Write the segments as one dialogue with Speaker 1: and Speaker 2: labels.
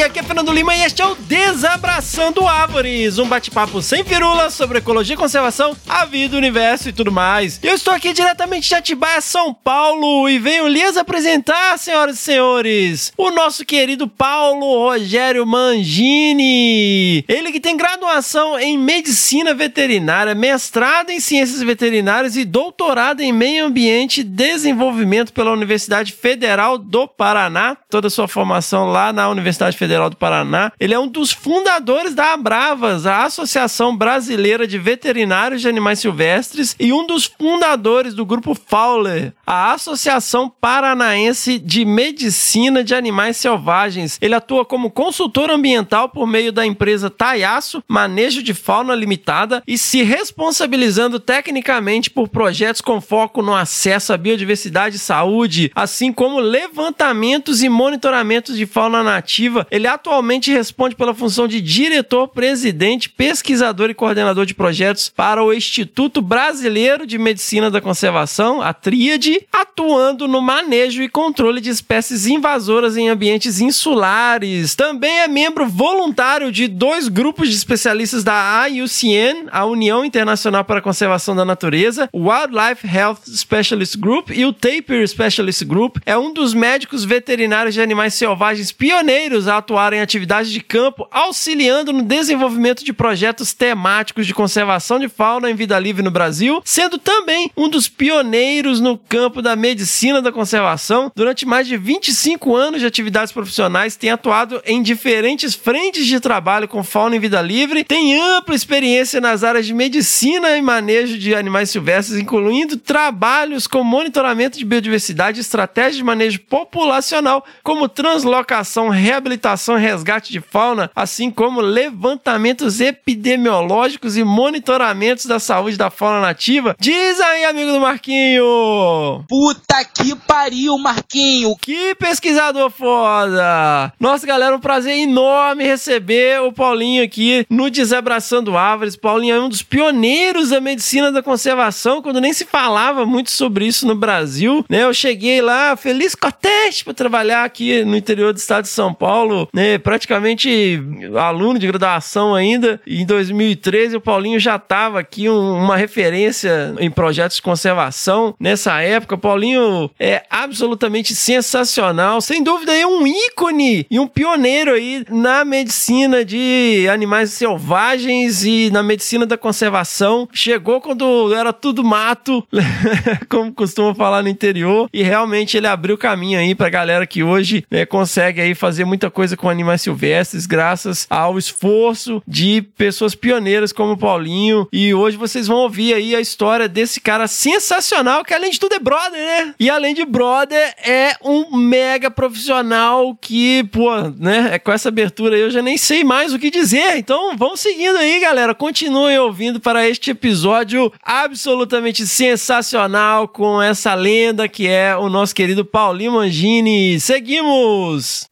Speaker 1: Aqui é Fernando Lima e este é o Desabraçando Árvores, um bate-papo sem firula sobre ecologia e conservação, a vida, o universo e tudo mais. Eu estou aqui diretamente de Atibaia, São Paulo, e venho lhes apresentar, senhoras e senhores, o nosso querido Paulo Rogério Mangini. Ele que tem graduação em medicina veterinária, mestrado em ciências veterinárias e doutorado em meio ambiente e desenvolvimento pela Universidade Federal do Paraná. Toda a sua formação lá na Universidade Federal do Paraná. Ele é um dos fundadores da Abravas, a Associação Brasileira de Veterinários de Animais Silvestres, e um dos fundadores do grupo Fowler, a Associação Paranaense de Medicina de Animais Selvagens. Ele atua como consultor ambiental por meio da empresa Taiaço Manejo de Fauna Limitada e se responsabilizando tecnicamente por projetos com foco no acesso à biodiversidade e saúde, assim como levantamentos e monitoramentos de fauna nativa. Ele atualmente responde pela função de diretor-presidente, pesquisador e coordenador de projetos para o Instituto Brasileiro de Medicina da Conservação, a Tríade, atuando no manejo e controle de espécies invasoras em ambientes insulares. Também é membro voluntário de dois grupos de especialistas da IUCN, a União Internacional para a Conservação da Natureza, o Wildlife Health Specialist Group e o Tapir Specialist Group. É um dos médicos veterinários de animais selvagens pioneiros a atuar em atividades de campo, auxiliando no desenvolvimento de projetos temáticos de conservação de fauna em vida livre no Brasil, sendo também um dos pioneiros no campo da medicina da conservação. Durante mais de 25 anos de atividades profissionais, tem atuado em diferentes frentes de trabalho com fauna em vida livre, tem ampla experiência nas áreas de medicina e manejo de animais silvestres, incluindo trabalhos com monitoramento de biodiversidade estratégias de manejo populacional, como translocação, reabilitação e resgate de fauna, assim como levantamentos epidemiológicos e monitoramentos da saúde da fauna nativa. Diz aí, amigo do Marquinho!
Speaker 2: Puta que pariu, Marquinho!
Speaker 1: Que pesquisador foda! Nossa, galera, um prazer enorme receber o Paulinho aqui no Desabraçando Árvores. Paulinho é um dos pioneiros da medicina da conservação, quando nem se falava muito sobre isso no Brasil, né? Eu cheguei lá feliz coteste para trabalhar aqui no interior do estado de São Paulo, né? Praticamente aluno de graduação ainda. Em 2013 o Paulinho já estava aqui um- uma referência em projetos de conservação. Nessa época, o Paulinho é absolutamente sensacional, sem dúvida é um ícone e um pioneiro aí na medicina de animais selvagens e na medicina da conservação. Chegou quando era tudo mato, como costuma falar no interior, e realmente ele abriu caminho aí pra galera que hoje né, consegue aí fazer muita coisa com animais silvestres, graças ao esforço de pessoas pioneiras como o Paulinho. E hoje vocês vão ouvir aí a história desse cara sensacional, que além de tudo é brother, né? E além de brother, é um mega profissional que, pô, né? É com essa abertura aí eu já nem sei mais o que dizer. Então vamos seguindo aí, galera. Continuem ouvindo para este episódio absolutamente sensacional com essa lenda que é o nosso querido Paulinho Mangini. Seguimos!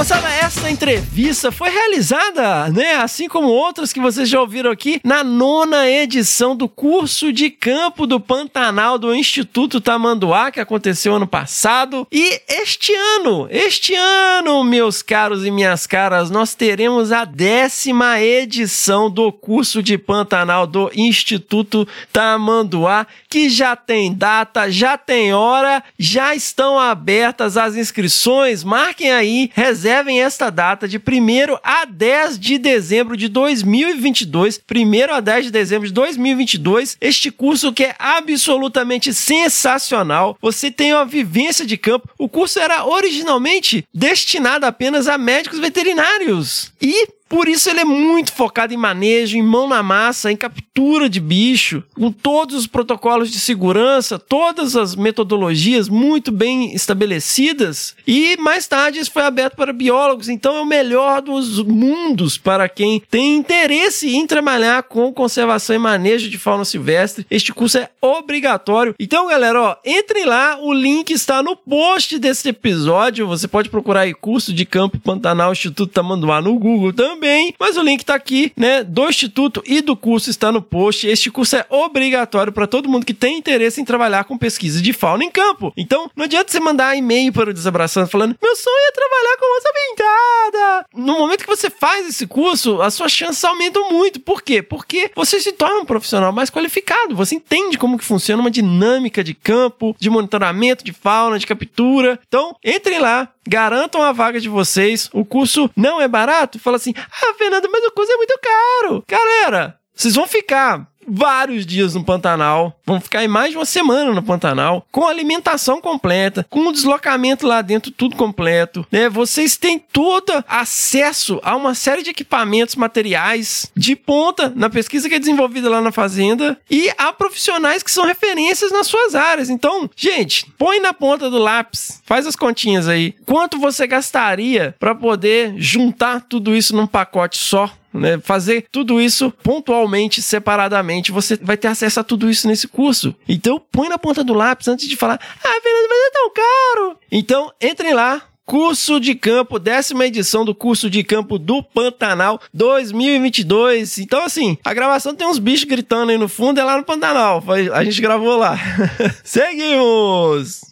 Speaker 1: Moçada, essa entrevista foi realizada, né, assim como outras que vocês já ouviram aqui, na nona edição do curso de campo do Pantanal do Instituto Tamanduá, que aconteceu ano passado. E este ano, este ano, meus caros e minhas caras, nós teremos a décima edição do curso de Pantanal do Instituto Tamanduá, que já tem data, já tem hora, já estão abertas as inscrições. Marquem aí, reservem esta data de 1 a 10 de dezembro de 2022. 1 a 10 de dezembro de 2022. Este curso que é absolutamente sensacional. Você tem uma vivência de campo. O curso era originalmente destinado apenas a médicos veterinários. E Por isso ele é muito focado em manejo, em mão na massa, em captura de bicho, com todos os protocolos de segurança, todas as metodologias muito bem estabelecidas. E mais tarde isso foi aberto para biólogos, então é o melhor dos mundos para quem tem interesse em trabalhar com conservação e manejo de fauna silvestre. Este curso é obrigatório. Então, galera, ó, entrem lá, o link está no post desse episódio. Você pode procurar aí curso de campo Pantanal Instituto Tamanduá no Google também, mas o link está aqui, né, do instituto e do curso está no post. Este curso é obrigatório para todo mundo que tem interesse em trabalhar com pesquisa de fauna em campo. Então, não adianta você mandar e-mail para o Desabraçando falando: "Meu sonho é trabalhar com onça pintada". No momento que você faz esse curso, as suas chances aumentam muito. Por quê? Porque você se torna um profissional mais qualificado. Você entende como que funciona uma dinâmica de campo, de monitoramento de fauna, de captura. Então, entrem lá, garantam a vaga de vocês. O curso não é barato. Fala assim: "Ah, Fernanda, mas o curso é muito caro". Galera, vocês vão ficar vários dias no Pantanal, vão ficar aí mais de uma semana no Pantanal, com alimentação completa, com o deslocamento lá dentro tudo completo, né? Vocês têm todo acesso a uma série de equipamentos, materiais de ponta na pesquisa que é desenvolvida lá na fazenda e há profissionais que são referências nas suas áreas. Então, gente, põe na ponta do lápis, faz as continhas aí. Quanto você gastaria para poder juntar tudo isso num pacote só? Né? Fazer tudo isso pontualmente, separadamente, você vai ter acesso a tudo isso nesse curso. Então, põe na ponta do lápis antes de falar, ah, Fernando, mas é tão caro. Então, entrem lá, Curso de Campo, décima edição do Curso de Campo do Pantanal 2022. Então, assim, a gravação tem uns bichos gritando aí no fundo, é lá no Pantanal. A gente gravou lá. Seguimos!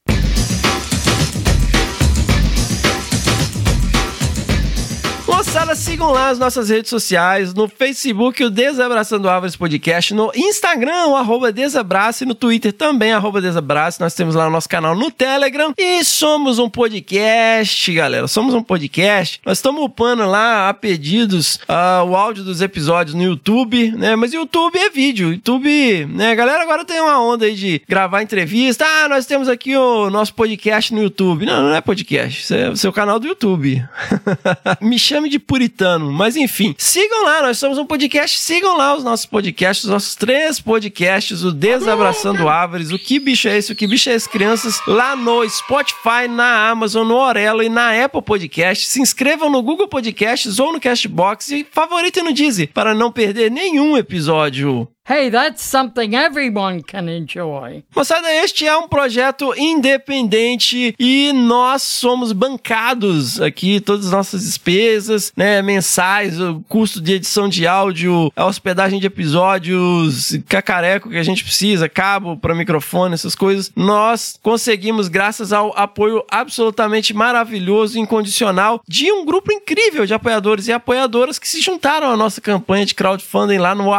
Speaker 1: Moçada, sigam lá as nossas redes sociais, no Facebook, o Desabraçando Árvores Podcast, no Instagram, o arroba Desabrace, no Twitter também, arroba Desabrace. Nós temos lá o nosso canal no Telegram e somos um podcast, galera. Somos um podcast. Nós estamos upando lá a pedidos uh, o áudio dos episódios no YouTube, né? Mas YouTube é vídeo. YouTube, né? A galera agora tem uma onda aí de gravar entrevista. Ah, nós temos aqui o nosso podcast no YouTube. Não, não é podcast. Isso é o seu canal do YouTube. Me chame de puritano, mas enfim, sigam lá, nós somos um podcast, sigam lá os nossos podcasts, os nossos três podcasts, o Desabraçando Árvores, o Que Bicho é Esse, o Que Bicho é Esse Crianças, lá no Spotify, na Amazon, no Orelo e na Apple Podcast. Se inscrevam no Google Podcasts ou no Castbox e favoritem no Deezer para não perder nenhum episódio.
Speaker 3: Hey, that's something everyone can enjoy.
Speaker 1: Moçada, este é um projeto independente e nós somos bancados aqui, todas as nossas despesas, né, mensais, o custo de edição de áudio, a hospedagem de episódios, cacareco que a gente precisa, cabo para microfone, essas coisas. Nós conseguimos graças ao apoio absolutamente maravilhoso e incondicional de um grupo incrível de apoiadores e apoiadoras que se juntaram à nossa campanha de crowdfunding lá no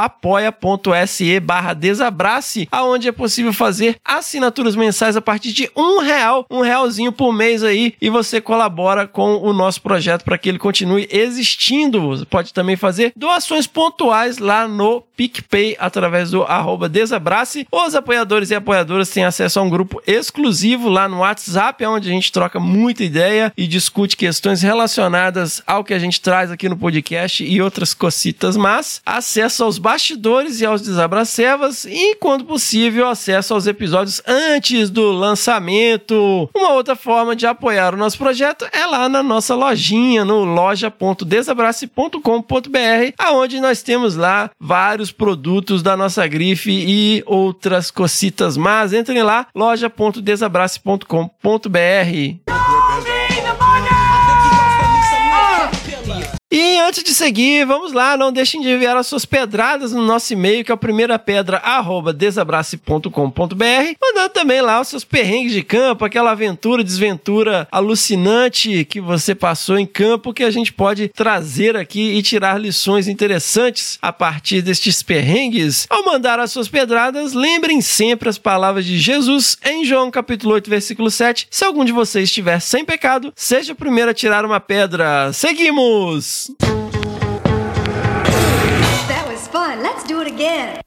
Speaker 1: se barra desabrace, aonde é possível fazer assinaturas mensais a partir de um real, um realzinho por mês aí, e você colabora com o nosso projeto para que ele continue existindo. Você pode também fazer doações pontuais lá no PicPay através do arroba desabrace. Os apoiadores e apoiadoras têm acesso a um grupo exclusivo lá no WhatsApp, onde a gente troca muita ideia e discute questões relacionadas ao que a gente traz aqui no podcast e outras cocitas, mas acesso aos bastidores e aos Desabracevas e, quando possível, acesso aos episódios antes do lançamento. Uma outra forma de apoiar o nosso projeto é lá na nossa lojinha, no loja.desabrace.com.br, aonde nós temos lá vários produtos da nossa grife e outras cocitas mas Entrem lá, loja.desabrace.com.br. E antes de seguir, vamos lá, não deixem de enviar as suas pedradas no nosso e-mail, que é o primeira pedra, arroba desabrace.com.br, mandando também lá os seus perrengues de campo, aquela aventura, desventura alucinante que você passou em campo, que a gente pode trazer aqui e tirar lições interessantes a partir destes perrengues. Ao mandar as suas pedradas, lembrem sempre as palavras de Jesus em João capítulo 8, versículo 7. Se algum de vocês estiver sem pecado, seja o primeiro a tirar uma pedra. Seguimos!
Speaker 4: That was fun. Let's do it again.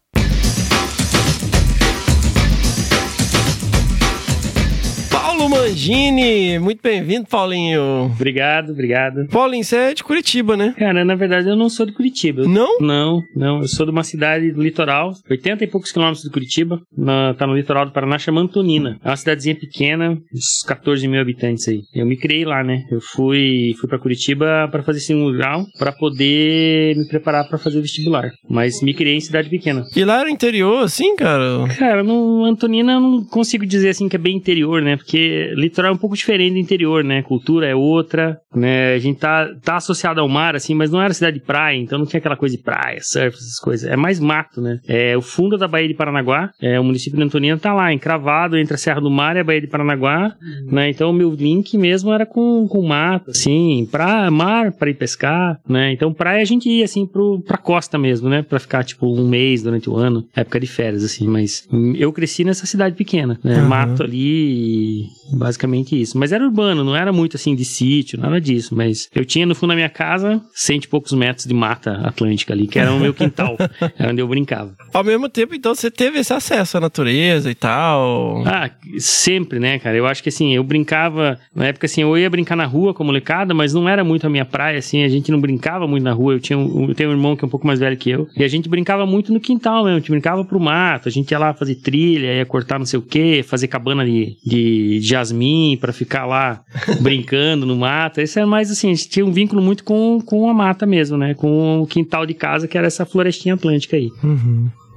Speaker 1: Paulo Mangini. Muito bem-vindo, Paulinho.
Speaker 5: Obrigado, obrigado.
Speaker 1: Paulinho, você é de Curitiba, né?
Speaker 5: Cara, na verdade eu não sou de Curitiba.
Speaker 1: Não?
Speaker 5: Não, não. Eu sou de uma cidade do litoral, 80 e poucos quilômetros de Curitiba. Na, tá no litoral do Paraná, chama Antonina. É uma cidadezinha pequena, uns 14 mil habitantes aí. Eu me criei lá, né? Eu fui, fui pra Curitiba pra fazer segundo grau, pra poder me preparar pra fazer vestibular. Mas me criei em cidade pequena.
Speaker 1: E lá era interior, assim, cara?
Speaker 5: Cara, no Antonina eu não consigo dizer assim que é bem interior, né? Porque litoral é um pouco diferente do interior, né? Cultura é outra, né? A gente tá, tá associado ao mar, assim, mas não era cidade de praia, então não tinha aquela coisa de praia, surf, essas coisas. É mais mato, né? É o fundo da Baía de Paranaguá, é, o município de Antonina tá lá, encravado entre a Serra do Mar e a Baía de Paranaguá, né? Então o meu link mesmo era com, com mato, assim, pra mar, pra ir pescar, né? Então praia a gente ia, assim, pro, pra costa mesmo, né? Pra ficar, tipo, um mês durante o ano, época de férias, assim, mas eu cresci nessa cidade pequena, né? Mato ali e basicamente isso. Mas era urbano, não era muito assim de sítio, nada disso. Mas eu tinha no fundo da minha casa cento e poucos metros de mata atlântica ali, que era o meu quintal, era onde eu brincava.
Speaker 1: Ao mesmo tempo, então, você teve esse acesso à natureza e tal.
Speaker 5: Ah, sempre, né, cara? Eu acho que assim, eu brincava, na época assim, eu ia brincar na rua como molecada, mas não era muito a minha praia, assim, a gente não brincava muito na rua. Eu, tinha um, eu tenho um irmão que é um pouco mais velho que eu, e a gente brincava muito no quintal mesmo, a gente brincava pro mato, a gente ia lá fazer trilha, ia cortar não sei o que, fazer cabana de, de jasmim pra ficar lá brincando no mato. Isso é mais assim, a gente tinha um vínculo muito com, com a mata mesmo, né? Com o quintal de casa, que era essa florestinha atlântica aí.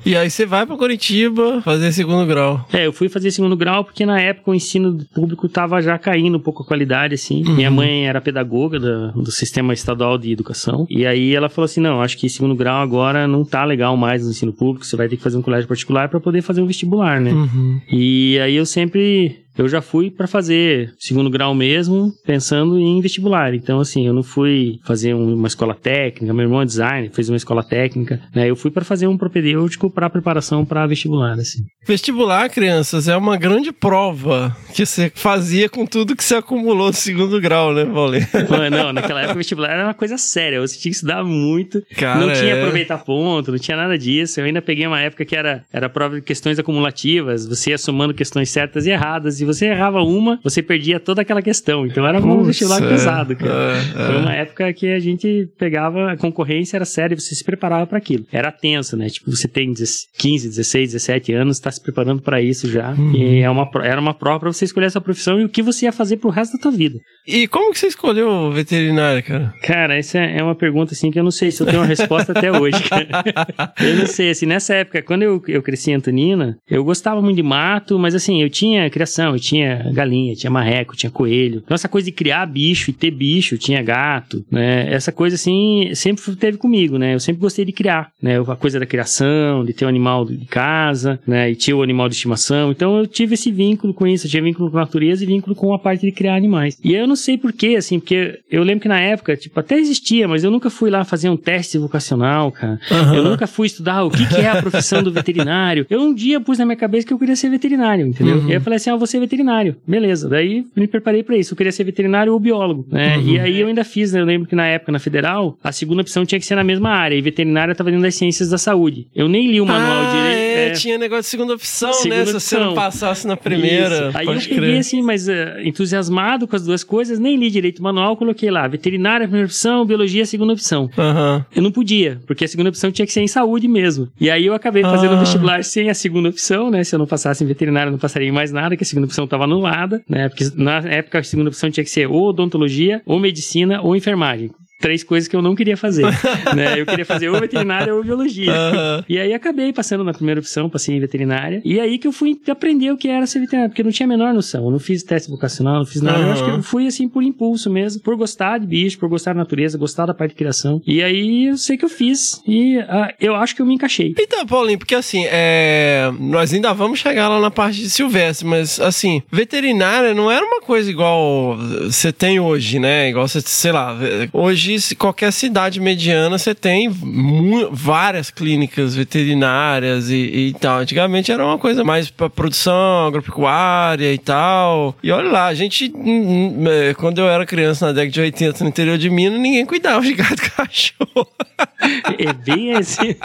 Speaker 1: E aí você vai pra Curitiba fazer segundo grau.
Speaker 5: É, eu fui fazer segundo grau porque na época o ensino público tava já caindo um pouco a qualidade, assim. Minha mãe era pedagoga da- do sistema estadual de educação. E aí ela falou assim: não, acho que segundo grau agora não tá legal mais no ensino público, você vai ter que fazer um colégio particular para poder fazer um vestibular, né? E aí eu sempre. Eu já fui para fazer segundo grau mesmo, pensando em vestibular. Então, assim, eu não fui fazer um- uma escola técnica. Meu irmão é designer, fez uma escola técnica. Né? Eu fui para fazer um propedêutico para preparação para vestibular, assim.
Speaker 1: Vestibular, crianças, é uma grande prova que você fazia com tudo que você acumulou no segundo grau, né, Paulinho?
Speaker 5: Não, naquela época vestibular era uma coisa séria. Você tinha que estudar muito.
Speaker 1: Cara,
Speaker 5: não tinha
Speaker 1: é.
Speaker 5: aproveitar ponto, não tinha nada disso. Eu ainda peguei uma época que era, era prova de questões acumulativas. Você ia somando questões certas e erradas. E você errava uma, você perdia toda aquela questão. Então era um vestibular
Speaker 1: é.
Speaker 5: pesado, cara.
Speaker 1: É,
Speaker 5: Foi
Speaker 1: é.
Speaker 5: uma época que a gente pegava, a concorrência era séria, você se preparava para aquilo. Era tenso, né? Tipo, você tem 10 15, 16, 17 anos, tá se preparando para isso já.
Speaker 1: Uhum.
Speaker 5: E é uma, era uma prova para você escolher essa profissão e o que você ia fazer pro resto da tua vida.
Speaker 1: E como que você escolheu veterinária, cara?
Speaker 5: Cara, essa é uma pergunta assim que eu não sei se eu tenho uma resposta até hoje, cara. Eu não sei, assim, nessa época, quando eu, eu cresci em Antonina, eu gostava muito de mato, mas assim, eu tinha criação, eu tinha galinha, tinha marreco, tinha coelho. Então essa coisa de criar bicho e ter bicho, tinha gato, né? Essa coisa assim, sempre teve comigo, né? Eu sempre gostei de criar, né? A coisa da criação, de ter um animal de casa, né? E tinha o animal de estimação. Então eu tive esse vínculo com isso, eu tinha vínculo com a natureza e vínculo com a parte de criar animais. E eu não sei porquê, assim, porque eu lembro que na época, tipo, até existia, mas eu nunca fui lá fazer um teste vocacional, cara. Eu nunca fui estudar o que, que é a profissão do veterinário. Eu um dia pus na minha cabeça que eu queria ser veterinário, entendeu? E aí eu falei assim, ah, ser veterinário. Beleza. Daí me preparei pra isso. Eu queria ser veterinário ou biólogo, né? E aí eu ainda fiz, né? Eu lembro que na época, na federal, a segunda opção tinha que ser na mesma área. E veterinária tava dentro das ciências da saúde. Eu nem li o manual
Speaker 1: ah,
Speaker 5: direito.
Speaker 1: É,
Speaker 5: é.
Speaker 1: tinha negócio de segunda opção,
Speaker 5: Segunda
Speaker 1: né? Se você não
Speaker 5: opção.
Speaker 1: passasse na primeira,
Speaker 5: Isso. Aí eu peguei
Speaker 1: crer.
Speaker 5: assim, mas eh, entusiasmado com as duas coisas, nem li direito o manual, coloquei lá, veterinária primeira opção, biologia segunda opção.
Speaker 1: Aham.
Speaker 5: Eu não podia, porque a segunda opção tinha que ser em saúde mesmo. E aí eu acabei fazendo
Speaker 1: Ah.
Speaker 5: o vestibular sem a segunda opção, né? Se eu não passasse em veterinária, eu não passaria em mais nada, que a segunda opção estava anulada, né? Porque na época a segunda opção tinha que ser ou odontologia, ou medicina, ou enfermagem. Três coisas que eu não queria fazer, né? Eu queria fazer ou veterinária ou biologia.
Speaker 1: Aham.
Speaker 5: E aí acabei passando na primeira opção, passei em veterinária. E aí que eu fui aprender o que era ser veterinário, porque eu não tinha a menor noção. Eu não fiz teste vocacional, não fiz nada. Eu acho que eu fui assim por impulso mesmo, por gostar de bicho, por gostar da natureza, gostar da parte de criação. E aí eu sei que eu fiz. E ah, eu acho que eu me encaixei.
Speaker 1: Então, Paulinho, porque assim, é... nós ainda vamos chegar lá na parte de Silvestre, mas assim, veterinária não era uma coisa igual você tem hoje, né? Igual você, sei lá, hoje se qualquer cidade mediana você tem várias clínicas veterinárias e, e tal. Antigamente era uma coisa mais pra produção agropecuária e tal. E olha lá, a gente, é, quando eu era criança na década de 80 no interior de Minas, ninguém cuidava de gato cachorro.
Speaker 5: É bem assim.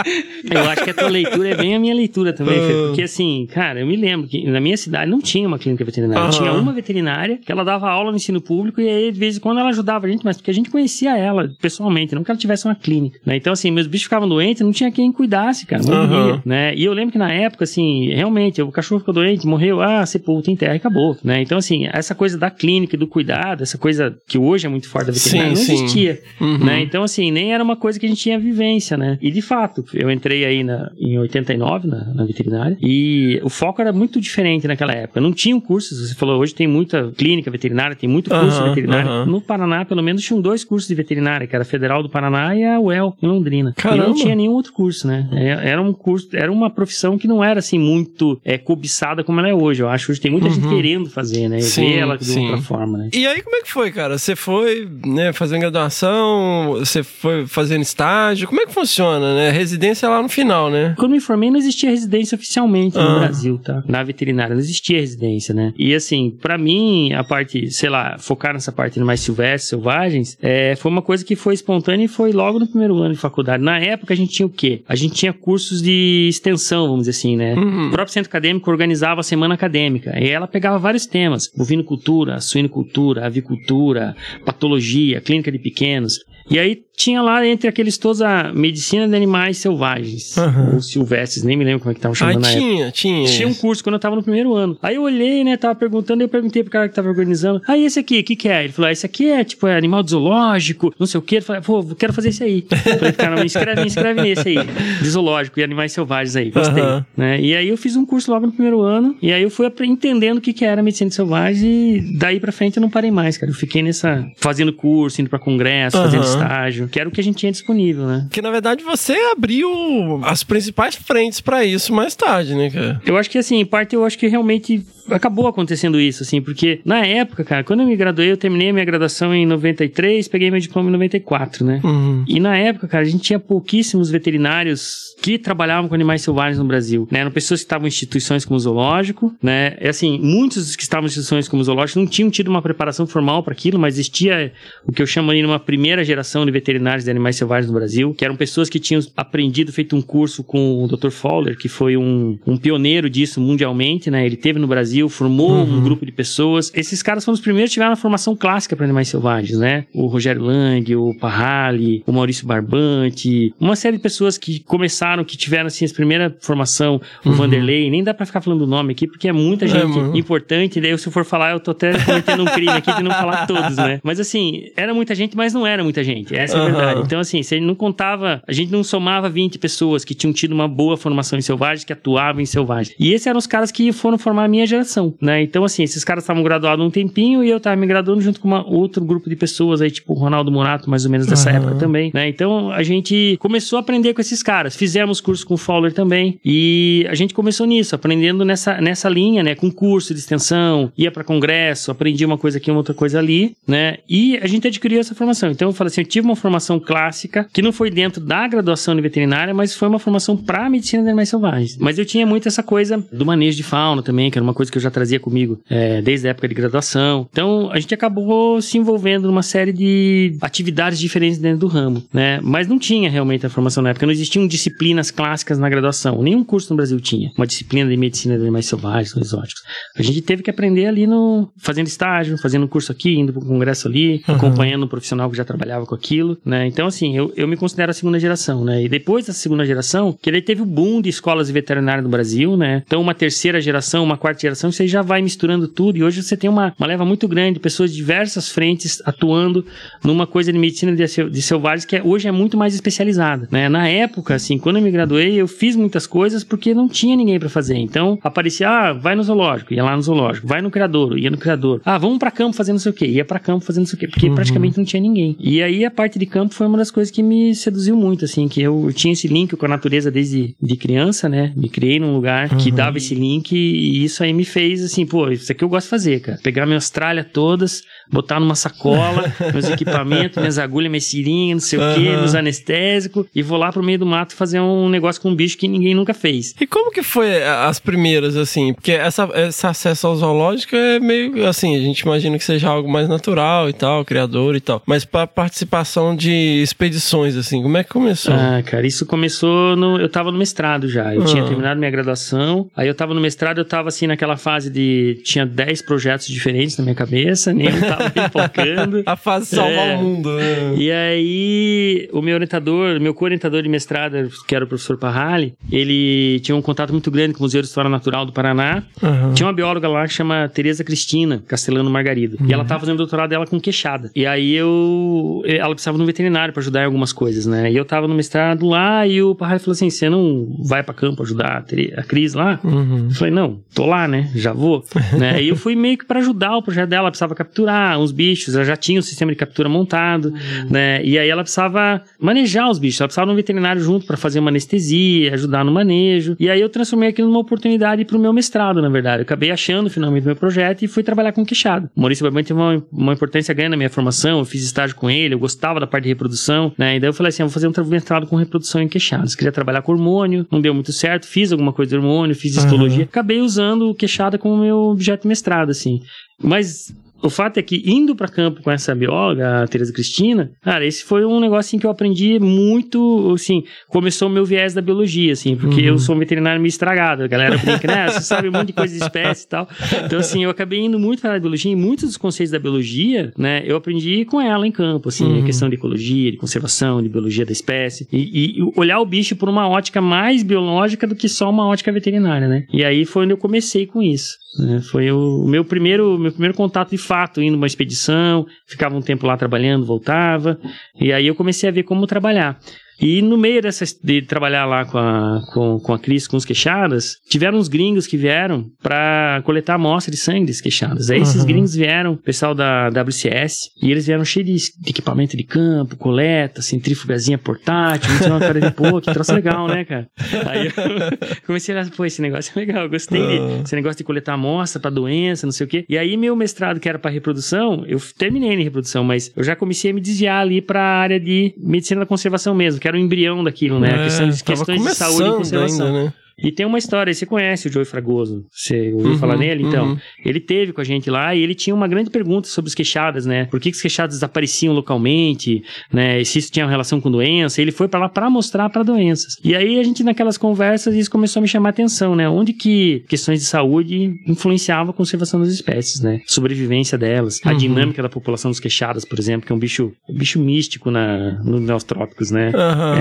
Speaker 5: Eu acho que a tua leitura é bem a minha leitura também, Fê,
Speaker 1: Ah.
Speaker 5: porque assim, cara, eu me lembro que na minha cidade não tinha uma clínica veterinária.
Speaker 1: Aham.
Speaker 5: Tinha uma veterinária que ela dava aula no ensino público e aí, de vez em quando, ela ajudava a gente, mas porque a gente conhecia ela pessoalmente, não que ela tivesse uma clínica, né? Então, assim, meus bichos ficavam doentes, não tinha quem cuidasse, cara, morria,
Speaker 1: Aham.
Speaker 5: né? E eu lembro que na época, assim, realmente, o cachorro ficou doente, morreu, ah, sepulta, enterra e acabou, né? Então, assim, essa coisa da clínica e do cuidado, essa coisa que hoje é muito forte da veterinária,
Speaker 1: Sim,
Speaker 5: não
Speaker 1: sim.
Speaker 5: existia,
Speaker 1: Uhum.
Speaker 5: né? Então, assim, nem era uma coisa que a gente tinha vivência, né? E de fato, eu entrei aí na, em 89 na, na veterinária e o foco era muito diferente naquela época. Não tinham cursos, você falou, hoje tem muita clínica veterinária, tem muito curso
Speaker 1: Aham,
Speaker 5: de veterinária.
Speaker 1: aham.
Speaker 5: No Paraná, pelo menos, tinham dois cursos de veterinária, que era a Federal do Paraná e a UEL, em Londrina. E
Speaker 1: Caramba.
Speaker 5: não tinha nenhum outro curso, né? É- Era um curso, era uma profissão que não era assim muito é, cobiçada como ela é hoje. Eu acho que hoje tem muita gente querendo fazer, né?
Speaker 1: Uhum. Sim,
Speaker 5: Ver ela de
Speaker 1: sim.
Speaker 5: outra forma, né?
Speaker 1: E aí, como é que foi, cara? Você foi, né, fazendo graduação, você foi fazendo estágio, como é que funciona, né? Residência lá no final, né?
Speaker 5: Quando me formei, não existia residência oficialmente
Speaker 1: Ah.
Speaker 5: no Brasil, tá? Na veterinária, não existia residência, né? E assim, pra mim, a parte, sei lá, focar nessa parte mais silvestres, selvagens, é, foi uma coisa que foi espontânea e foi logo no primeiro ano de faculdade. Na época, a gente tinha o quê? A gente tinha cursos de extensão, vamos dizer assim, né?
Speaker 1: Uhum.
Speaker 5: O próprio centro acadêmico organizava a semana acadêmica. E ela pegava vários temas: bovinocultura, suinocultura, avicultura, patologia, clínica de pequenos. E aí tinha lá entre aqueles todos a medicina de animais selvagens,
Speaker 1: Aham.
Speaker 5: ou silvestres, nem me lembro como é que estavam
Speaker 1: Ah,
Speaker 5: chamando na época.
Speaker 1: tinha, tinha.
Speaker 5: Tinha um curso quando eu tava no primeiro ano. Aí eu olhei, né, tava perguntando, eu perguntei pro cara que tava organizando, ah, e esse aqui, o que que é? Ele falou, ah, esse aqui é, tipo, é animal de zoológico, não sei o quê. Eu falei, pô, quero fazer esse aí. Eu falei, cara, me inscreve, me inscreve nesse aí, de zoológico e animais selvagens aí, gostei.
Speaker 1: Aham.
Speaker 5: Né? E aí eu fiz um curso logo no primeiro ano, e aí eu fui entendendo o que que era medicina de selvagem, e daí pra frente eu não parei mais, cara. Eu fiquei nessa, fazendo curso, indo pra congresso, fazendo
Speaker 1: Aham.
Speaker 5: Estágio, que era o que a gente tinha disponível, né?
Speaker 1: Que na verdade você abriu as principais frentes pra isso mais tarde, né, cara?
Speaker 5: Eu acho que assim, em parte eu acho que realmente acabou acontecendo isso, assim, porque na época, cara, quando eu me graduei, eu terminei a minha graduação em 93, peguei meu diploma em 94, né?
Speaker 1: Uhum.
Speaker 5: E na época, cara, a gente tinha pouquíssimos veterinários que trabalhavam com animais selvagens no Brasil, né? Eram pessoas que estavam em instituições como o zoológico, né? É assim, muitos dos que estavam em instituições como o zoológico não tinham tido uma preparação formal para aquilo, mas existia o que eu chamo ali de uma primeira geração de veterinários de animais selvagens no Brasil, que eram pessoas que tinham aprendido, feito um curso com o Dr. Fowler, que foi um, um pioneiro disso mundialmente, né? Ele teve no Brasil, formou um grupo de pessoas. Esses caras foram os primeiros que tiveram a formação clássica para animais selvagens, né? O Rogério Lang, o Parrali, o Maurício Barbante, uma série de pessoas que começaram, que tiveram assim a primeira formação, o Vanderlei, nem dá pra ficar falando o nome aqui, porque é muita gente
Speaker 1: mano.
Speaker 5: importante, e daí se eu for falar, eu tô até cometendo um crime aqui de não falar todos, né? Mas assim, era muita gente, mas não era muita gente, essa é a verdade. Então assim, se ele não contava, a gente não somava 20 pessoas que tinham tido uma boa formação em selvagens, que atuavam em selvagens. E esses eram os caras que foram formar a minha geração, né? Então assim, esses caras estavam graduados um tempinho e eu tava me graduando junto com uma, outro grupo de pessoas aí, tipo o Ronaldo Morato, mais ou menos dessa
Speaker 1: Aham.
Speaker 5: época também, né? Então a gente começou a aprender com esses caras. Fizemos curso com o Fowler também e a gente começou nisso, aprendendo nessa, nessa linha, né? Com curso de extensão, ia para congresso, aprendi uma coisa aqui, uma outra coisa ali, né? E a gente adquiriu essa formação. Então eu falei assim, eu tive uma formação clássica que não foi dentro da graduação de veterinária, mas foi uma formação para medicina de animais selvagens. Mas eu tinha muito essa coisa do manejo de fauna também, que era uma coisa que eu já trazia comigo é, desde a época de graduação. Então a gente acabou se envolvendo numa série de atividades diferentes dentro do ramo, né? Mas não tinha realmente a formação na época, não existiam disciplinas clássicas na graduação. Nenhum curso no Brasil tinha uma disciplina de medicina de animais selvagens ou exóticos. A gente teve que aprender ali no fazendo estágio, fazendo um curso aqui, indo para um congresso ali, acompanhando um profissional que já trabalhava com aquilo, né? Então assim, eu, eu me considero a segunda geração, né? E depois da segunda geração, que daí teve o boom de escolas de veterinária no Brasil, né? Então uma terceira geração, uma quarta geração, você já vai misturando tudo e hoje você tem uma, uma leva muito grande de pessoas de diversas frentes atuando numa coisa de medicina de, de selvagens que é- hoje é muito mais especializada, né? Na época, assim, quando eu me graduei, eu fiz muitas coisas porque não tinha ninguém para fazer. Então, aparecia, ah, vai no zoológico, ia lá no zoológico, vai no criador, ia no criador. Ah, vamos para campo fazer não sei o quê, ia para campo fazer não sei o quê, porque praticamente não tinha ninguém. E aí a parte de campo foi uma das coisas que me seduziu muito, assim, que eu, eu tinha esse link com a natureza desde de criança, né? Me criei num lugar que dava esse link e isso aí me fez assim, pô, isso aqui eu gosto de fazer, cara. Pegar minhas tralhas todas, botar numa sacola, meus equipamentos, minhas agulhas, minhas seringas, não sei o quê,
Speaker 1: Aham.
Speaker 5: meus anestésicos e vou lá pro meio do mato fazer um negócio com um bicho que ninguém nunca fez.
Speaker 1: E como que foi as primeiras, assim? Porque essa, esse acesso ao zoológico é meio assim, a gente imagina que seja algo mais natural e tal, criador e tal. Mas pra participar participação de expedições, assim? Como é que começou?
Speaker 5: Ah, cara, isso começou no. Eu tava no mestrado já. Eu
Speaker 1: Ah.
Speaker 5: tinha terminado minha graduação. Aí eu tava no mestrado, eu tava assim naquela fase de. Tinha 10 projetos diferentes na minha cabeça, nenhum tava pipocando.
Speaker 1: A fase salvar
Speaker 5: É.
Speaker 1: o mundo, né?
Speaker 5: E aí, o meu orientador, meu co-orientador de mestrado, que era o professor Parrali, ele tinha um contato muito grande com o Museu de História Natural do Paraná.
Speaker 1: Aham.
Speaker 5: Tinha uma bióloga lá que chama Tereza Cristina Castelano Margarido. E ela tava fazendo doutorado dela com queixada. E aí eu. Ela precisava de um veterinário pra ajudar em algumas coisas, né? E eu tava no mestrado lá e o Parrali falou assim: você não vai pra campo ajudar a Cris lá?
Speaker 1: Uhum.
Speaker 5: Eu falei, não, tô lá, né? Já vou. né? E eu fui meio que pra ajudar o projeto dela. Ela precisava capturar uns bichos, ela já tinha o sistema de captura montado, né? E aí ela precisava manejar os bichos. Ela precisava de um veterinário junto pra fazer uma anestesia, ajudar no manejo. E aí eu transformei aquilo numa oportunidade pro meu mestrado, na verdade. Eu acabei achando finalmente o meu projeto e fui trabalhar com queixada. O Maurício Barbante teve uma, uma importância grande na minha formação. Eu fiz estágio com ele, eu gostava da parte de reprodução, né? E daí eu falei assim: eu vou fazer um tra- mestrado com reprodução em queixadas. Queria trabalhar com hormônio, não deu muito certo. Fiz alguma coisa de hormônio, fiz histologia. Acabei usando o queixada como meu objeto de mestrado, assim. Mas o fato é que indo para campo com essa bióloga, a Teresa Cristina, cara, esse foi um negócio assim, que eu aprendi muito, assim, começou o meu viés da biologia, assim, porque eu sou um veterinário meio estragado, a galera brinca, né, você sabe um monte de coisa de espécie e tal. Então, assim, eu acabei indo muito para a biologia e muitos dos conceitos da biologia, né, eu aprendi com ela em campo, assim, a questão de ecologia, de conservação, de biologia da espécie, e, e olhar o bicho por uma ótica mais biológica do que só uma ótica veterinária, né. E aí foi onde eu comecei com isso. Né? Foi o meu primeiro, meu primeiro contato de fato, indo numa expedição, ficava um tempo lá trabalhando, voltava, e aí eu comecei a ver como trabalhar. E no meio dessa, de trabalhar lá com a, com, com a Cris, com os queixadas, tiveram uns gringos que vieram para coletar amostra de sangue desses queixadas. Aí esses gringos vieram, pessoal da WCS, e eles vieram cheios de, de equipamento de campo, coleta, centrífugazinha portátil, uma cara de pô, que troço legal, né, cara? Aí eu comecei a pô, esse negócio é legal, gostei de, esse negócio de coletar amostra para doença, não sei o quê. E aí meu mestrado, que era para reprodução, eu terminei em reprodução, mas eu já comecei a me desviar ali para a área de medicina da conservação mesmo, que era o embrião daquilo, né?
Speaker 1: É, tava
Speaker 5: questões de saúde e conservação.
Speaker 1: ainda, né?
Speaker 5: E tem uma história, você conhece o Joey Fragoso? Você ouviu
Speaker 1: Uhum,
Speaker 5: falar nele? Então,
Speaker 1: uhum.
Speaker 5: ele teve com a gente lá e ele tinha uma grande pergunta sobre os queixadas, né? Por que, que os queixadas desapareciam localmente, né? E se isso tinha relação com doença. Ele foi pra lá pra mostrar pra doenças. E aí a gente, naquelas conversas, isso começou a me chamar a atenção, né? Onde que questões de saúde influenciavam a conservação das espécies, né? Sobrevivência delas, a
Speaker 1: Uhum.
Speaker 5: dinâmica da população dos queixadas, por exemplo, que é um bicho, um bicho místico na, nos neotrópicos, né?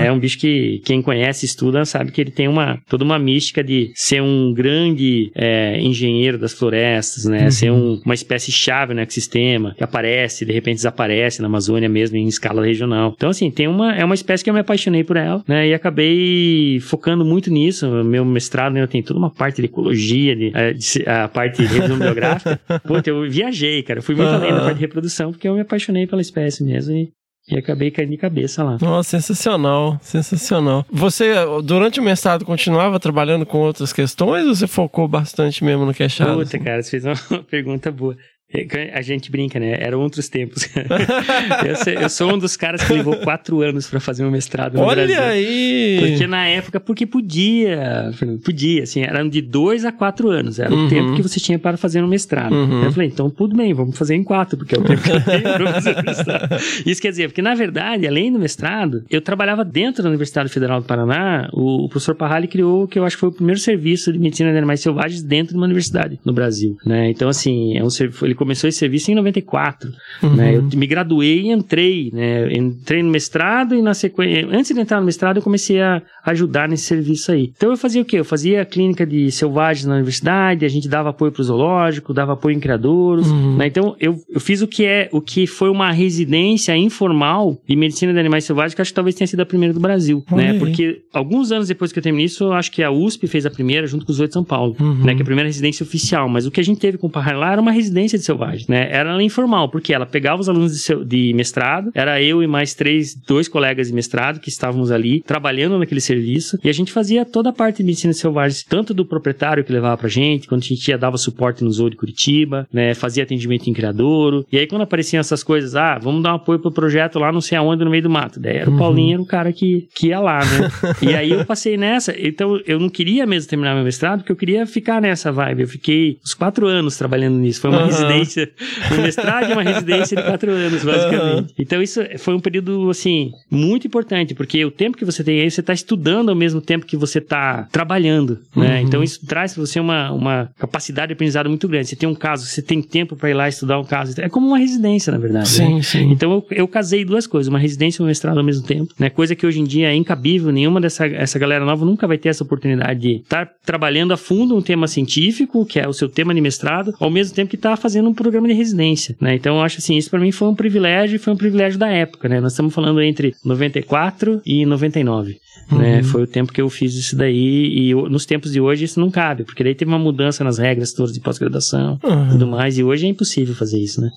Speaker 5: É um bicho que quem conhece, estuda, sabe que ele tem uma toda uma mística de ser um grande é, engenheiro das florestas, né? Ser um- uma espécie chave no ecossistema, que aparece, de repente desaparece na Amazônia mesmo, em escala regional. Então, assim, tem uma, é uma espécie que eu me apaixonei por ela, né? E acabei focando muito nisso. Meu mestrado, né, tenho toda uma parte de ecologia, de, é, de a parte de revisão biográfica. Puta, eu viajei, cara. Eu fui muito além da parte de reprodução, porque eu me apaixonei pela espécie mesmo e, e acabei caindo de cabeça lá.
Speaker 1: Nossa, sensacional, sensacional. Você, durante o mestrado, continuava trabalhando com outras questões ou você focou bastante mesmo no queixado?
Speaker 5: Puta, cara, você fez uma pergunta boa. É, A gente brinca, né? Eram outros tempos. eu, sou, um dos caras que levou quatro anos pra fazer meu mestrado no
Speaker 1: Olha
Speaker 5: Brasil.
Speaker 1: aí!
Speaker 5: Porque na época, porque podia, podia, assim, eram de dois a quatro anos, era
Speaker 1: Uhum.
Speaker 5: o tempo que você tinha para fazer um mestrado.
Speaker 1: Uhum.
Speaker 5: Eu falei, então tudo bem, vamos fazer em quatro, porque é o tempo que eu tenho pra fazer o mestrado. Isso quer dizer, porque na verdade, além do mestrado, eu trabalhava dentro da Universidade Federal do Paraná, o, o professor Parrali criou o que eu acho que foi o primeiro serviço de medicina de animais selvagens dentro de uma universidade no Brasil, né? Então, assim, é um, ele começou esse serviço em 94,
Speaker 1: Uhum.
Speaker 5: né? Eu me graduei e entrei, né? Entrei no mestrado e na sequência, antes de entrar no mestrado, eu comecei a ajudar nesse serviço aí. Então eu fazia o quê? Eu fazia a clínica de selvagens na universidade, a gente dava apoio para o zoológico, dava apoio em criadouros,
Speaker 1: Uhum.
Speaker 5: né? Então eu, eu fiz o que é, o que foi uma residência informal de medicina de animais selvagens, que acho que talvez tenha sido a primeira do Brasil,
Speaker 1: Olha
Speaker 5: né? Porque alguns anos depois que eu terminei isso, eu acho que a USP fez a primeira junto com os oito de São Paulo,
Speaker 1: Uhum.
Speaker 5: né? Que é a primeira residência oficial, mas o que a gente teve com o Parra lá era uma residência de selvagens, né? Era ela informal, porque ela pegava os alunos de, seu- de mestrado, era eu e mais três, dois colegas de mestrado que estávamos ali trabalhando naquele serviço, e a gente fazia toda a parte de medicina de selvagens, tanto do proprietário que levava pra gente, quando a gente ia dava suporte no Zoo de Curitiba, né? Fazia atendimento em criadouro, e aí quando apareciam essas coisas, ah, vamos dar um apoio pro projeto lá não sei aonde, no meio do mato, daí era o Paulinho, era o cara que, que ia lá, né? e aí eu passei nessa, então eu não queria mesmo terminar meu mestrado, porque eu queria ficar nessa vibe, eu fiquei uns quatro anos trabalhando nisso, foi uma
Speaker 1: Aham.
Speaker 5: residência residência, um mestrado e uma residência de quatro anos, basicamente. Então isso foi um período, assim, muito importante, porque o tempo que você tem aí, você está estudando ao mesmo tempo que você está trabalhando, né?
Speaker 1: Uhum.
Speaker 5: Então isso traz para você uma, uma capacidade de aprendizado muito grande. Você tem um caso, você tem tempo para ir lá estudar um caso. É como uma residência, na verdade. né?
Speaker 1: Sim, sim.
Speaker 5: Então eu, eu casei duas coisas, uma residência e um mestrado ao mesmo tempo, né? Coisa que hoje em dia é incabível, nenhuma dessa essa galera nova nunca vai ter essa oportunidade de estar trabalhando a fundo um tema científico, que é o seu tema de mestrado, ao mesmo tempo que está fazendo um programa de residência, né? Então eu acho assim, isso para mim foi um privilégio e foi um privilégio da época, né? Nós estamos falando entre 94 e 99. Né? Foi o tempo que eu fiz isso daí e nos tempos de hoje isso não cabe, porque daí teve uma mudança nas regras todas de pós-graduação e tudo mais, e hoje é impossível fazer isso, né?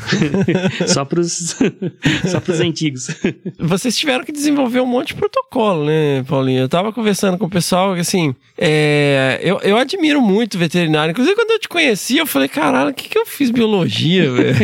Speaker 5: só pros só pros antigos.
Speaker 1: Vocês tiveram que desenvolver um monte de protocolo, né, Paulinho? Eu tava conversando com o pessoal que, assim, é, eu, eu admiro muito veterinário. Inclusive, quando eu te conheci, eu falei, caralho, o que, que eu fiz biologia, velho?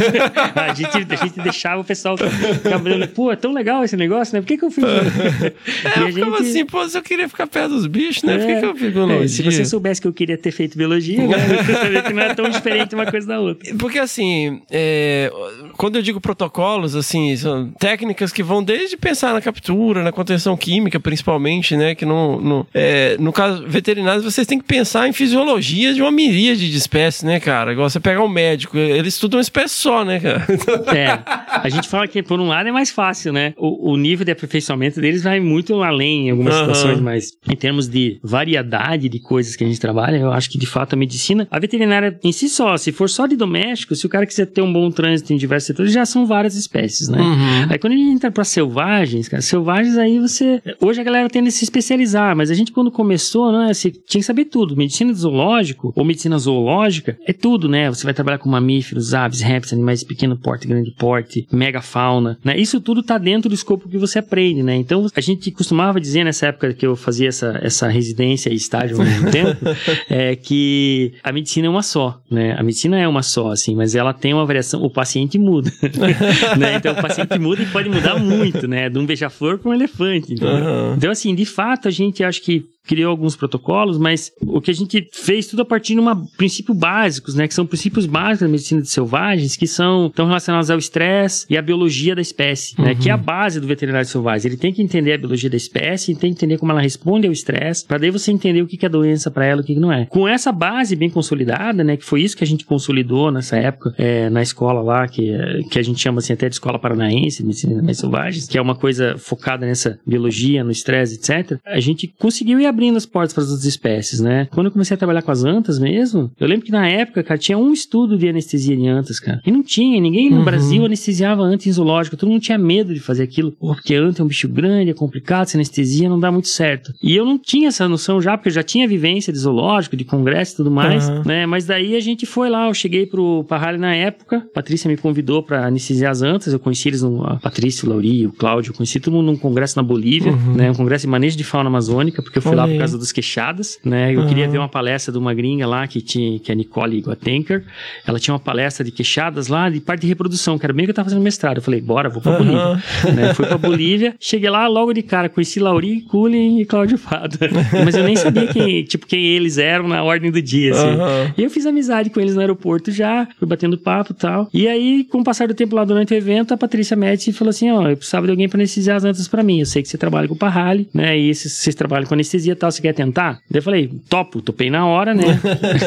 Speaker 5: a, gente, a gente deixava o pessoal ficar olhando, pô, é tão legal esse negócio, né? Por que, que eu fiz?
Speaker 1: É, eu ficava assim, pô, se eu queria ficar perto dos bichos, né? Por que, que eu fiz biologia?
Speaker 5: É, se você soubesse que eu queria ter feito biologia, né, você que não é tão diferente uma coisa da outra.
Speaker 1: Porque assim, é, quando eu digo protocolos, assim, são técnicas que vão desde pensar na captura, na contenção química, principalmente, né? Que não, não- é, no caso veterinário, vocês têm que pensar em fisiologia de uma miríade de espécies, né, cara? Igual você pegar um médico, ele estuda uma espécie só, né, cara?
Speaker 5: É, a gente fala que por um lado é mais fácil, né? O, o nível de aperfeiçoamento deles vai muito além em algumas
Speaker 1: Aham.
Speaker 5: situações, mas em termos de variedade de coisas que a gente trabalha, eu acho que de fato a medicina, a veterinária em si só, se for só de doméstico, se o cara quiser ter um bom trânsito em diversos setores, já são várias espécies, né?
Speaker 1: Uhum.
Speaker 5: Aí quando a gente entra pra selvagens, cara, selvagens aí você. Hoje a galera tende a se especializar, mas a gente quando começou, né, você tinha que saber tudo. Medicina de zoológico ou medicina zoológica é tudo, né? Você vai trabalhar com mamíferos, aves, répteis, animais de pequeno porte, grande porte, megafauna, né? Isso tudo tá dentro do escopo que você aprende, né? Então a gente costumava dizer nessa época que eu fazia essa, essa residência e estágio ao mesmo tempo, é que a medicina é uma só, né? A medicina é uma só, assim, mas ela tem uma variação, o paciente muda, né? Então o paciente muda e pode mudar muito, né? De um beija-flor para um elefante, entendeu?
Speaker 1: Aham.
Speaker 5: Então, assim, de fato, a gente acho que criou alguns protocolos, mas o que a gente fez tudo a partir de uma princípios básicos, né? Que são princípios básicos da medicina de selvagens, que são estão relacionados ao estresse e à biologia da espécie, né? Que é a base do veterinário selvagem. Ele tem que entender a biologia da espécie, ele tem que entender como ela responde ao estresse, para daí você entender o que é doença para ela, e o que não é. Com essa base bem consolidada, né? Que foi isso que a gente consolidou nessa época é, na escola lá, que, que a gente chama assim até de escola paranaense, de medicina de selvagens, que é uma coisa focada nessa biologia, no estresse, etc. A gente conseguiu ir abrindo as portas para as outras espécies, né? Quando eu comecei a trabalhar com as antas mesmo, eu lembro que na época, cara, tinha um estudo de anestesia em antas, cara. E não tinha, ninguém no Brasil anestesiava anta em zoológico, todo mundo tinha medo de fazer aquilo, Pô, porque anta é um bicho grande, é complicado, se anestesia não dá muito certo. E eu não tinha essa noção já, porque eu já tinha vivência de zoológico, de congresso e tudo mais,
Speaker 1: Aham.
Speaker 5: né? Mas daí a gente foi lá, eu cheguei pro Parralho na época, a Patrícia me convidou para anestesiar as antas, eu conheci eles, no, a Patrícia, o Lauri, o Cláudio, eu conheci todo mundo num congresso na Bolívia, né? Um congresso de manejo de fauna amazônica, porque eu fui
Speaker 1: Olha
Speaker 5: lá por causa dos queixadas, né? Eu
Speaker 1: Aham.
Speaker 5: queria ver uma palestra de uma gringa lá, que, tinha, que é a Nicole Guatenker, ela tinha uma palestra de queixadas lá, de parte de reprodução, que era bem que eu tava fazendo mestrado. Eu falei, bora, vou pra
Speaker 1: Aham.
Speaker 5: Bolívia. né? Fui pra Bolívia, cheguei lá logo de cara, conheci Lauri, Cullen e Cláudio Fado. Mas eu nem sabia quem, tipo, quem eles eram na ordem do dia, assim.
Speaker 1: Aham.
Speaker 5: E eu fiz amizade com eles no aeroporto já, fui batendo papo e tal. E aí, com o passar do tempo lá durante o evento, a Patrícia Médici falou assim: ó, eu precisava de alguém pra anestesiar as antas pra mim. Eu sei que você trabalha com o Parrale, né? E se vocês trabalham com anestesia tal, você quer tentar? Daí eu falei, topo, topei na hora, né?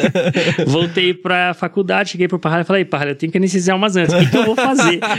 Speaker 5: Voltei pra faculdade, cheguei pro Parrale e falei, Parrale, eu tenho que anestesiar umas antas. O que, que eu vou fazer?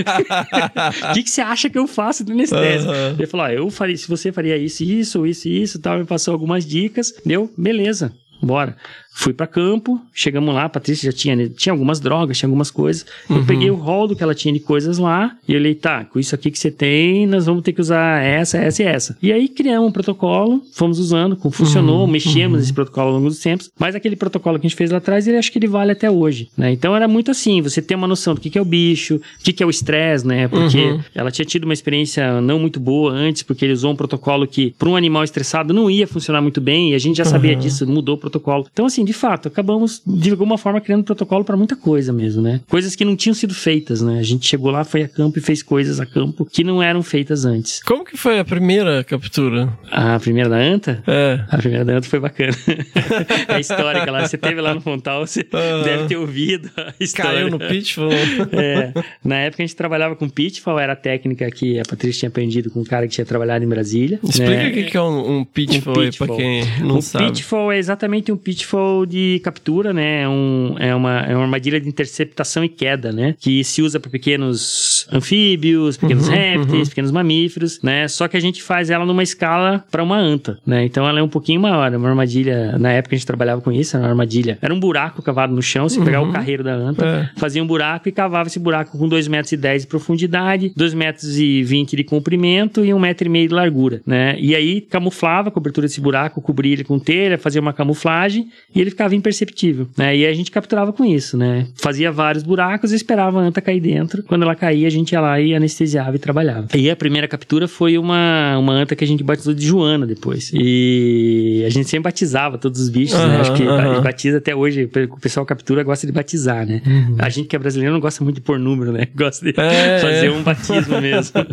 Speaker 5: O que, que você acha que eu faço de anestesia?
Speaker 1: Aham.
Speaker 5: Ele falou: ó, eu faria, se você faria isso, isso, isso, isso, tal, me passou algumas dicas. Deu, beleza, bora. Fui pra campo, chegamos lá, a Patrícia já tinha, né, tinha algumas drogas, tinha algumas coisas. Eu peguei o rol do que ela tinha de coisas lá e eu olhei, tá, com isso aqui que você tem, nós vamos ter que usar essa, essa e essa. E aí criamos um protocolo, fomos usando, funcionou, mexemos nesse protocolo ao longo dos tempos, mas aquele protocolo que a gente fez lá atrás, ele acho que ele vale até hoje, né? Então era muito assim, você tem uma noção do que, que é o bicho, o que, que é o estresse, né? Porque ela tinha tido uma experiência não muito boa antes, porque ele usou um protocolo que para um animal estressado não ia funcionar muito bem, e a gente já sabia disso, mudou o protocolo. Então assim, assim, de fato, acabamos de alguma forma criando protocolo para muita coisa mesmo, né? Coisas que não tinham sido feitas, né? A gente chegou lá, foi a campo e fez coisas a campo que não eram feitas antes.
Speaker 1: Como que foi a primeira captura?
Speaker 5: A primeira da Anta?
Speaker 1: É.
Speaker 5: A primeira da Anta foi bacana. é histórica lá. Você teve lá no Fontal, você
Speaker 1: Aham.
Speaker 5: deve ter ouvido a história.
Speaker 1: Caiu no Pitfall?
Speaker 5: É, na época a gente trabalhava com Pitfall, era a técnica que a Patrícia tinha aprendido com um cara que tinha trabalhado em Brasília.
Speaker 1: Explica
Speaker 5: né?
Speaker 1: o que é um, um Pitfall
Speaker 5: Um pitfall.
Speaker 1: quem não
Speaker 5: um
Speaker 1: sabe.
Speaker 5: pitfall é exatamente um pitfall de captura, né? É Um, é, uma, é uma armadilha de interceptação e queda, né? Que se usa para pequenos anfíbios, pequenos
Speaker 1: Uhum,
Speaker 5: répteis, pequenos mamíferos, né? Só que a gente faz ela numa escala para uma anta, né? Então ela é um pouquinho maior. É uma armadilha. Na época a gente trabalhava com isso, era uma armadilha. Era um buraco cavado no chão. Se pegar o carreiro da anta,
Speaker 1: É.
Speaker 5: fazia um buraco e cavava esse buraco com 2,10 metros e dez de profundidade, 2,20 metros e vinte de comprimento e 1,5 metro e meio de largura, né? E aí camuflava a cobertura desse buraco, cobria ele com telha, fazia uma camuflagem e ele ficava imperceptível, né? E a gente capturava com isso, né? Fazia vários buracos e esperava a anta cair dentro. Quando ela caía, a gente ia lá e anestesiava e trabalhava. E a primeira captura foi uma, uma anta que a gente batizou de Joana depois. E a gente sempre batizava todos os bichos, né?
Speaker 1: Aham,
Speaker 5: Acho que
Speaker 1: aham.
Speaker 5: batiza até hoje, o pessoal captura gosta de batizar, né? A gente que é brasileiro não gosta muito de pôr número, né? Gosta de
Speaker 1: É,
Speaker 5: fazer
Speaker 1: é.
Speaker 5: um batismo mesmo.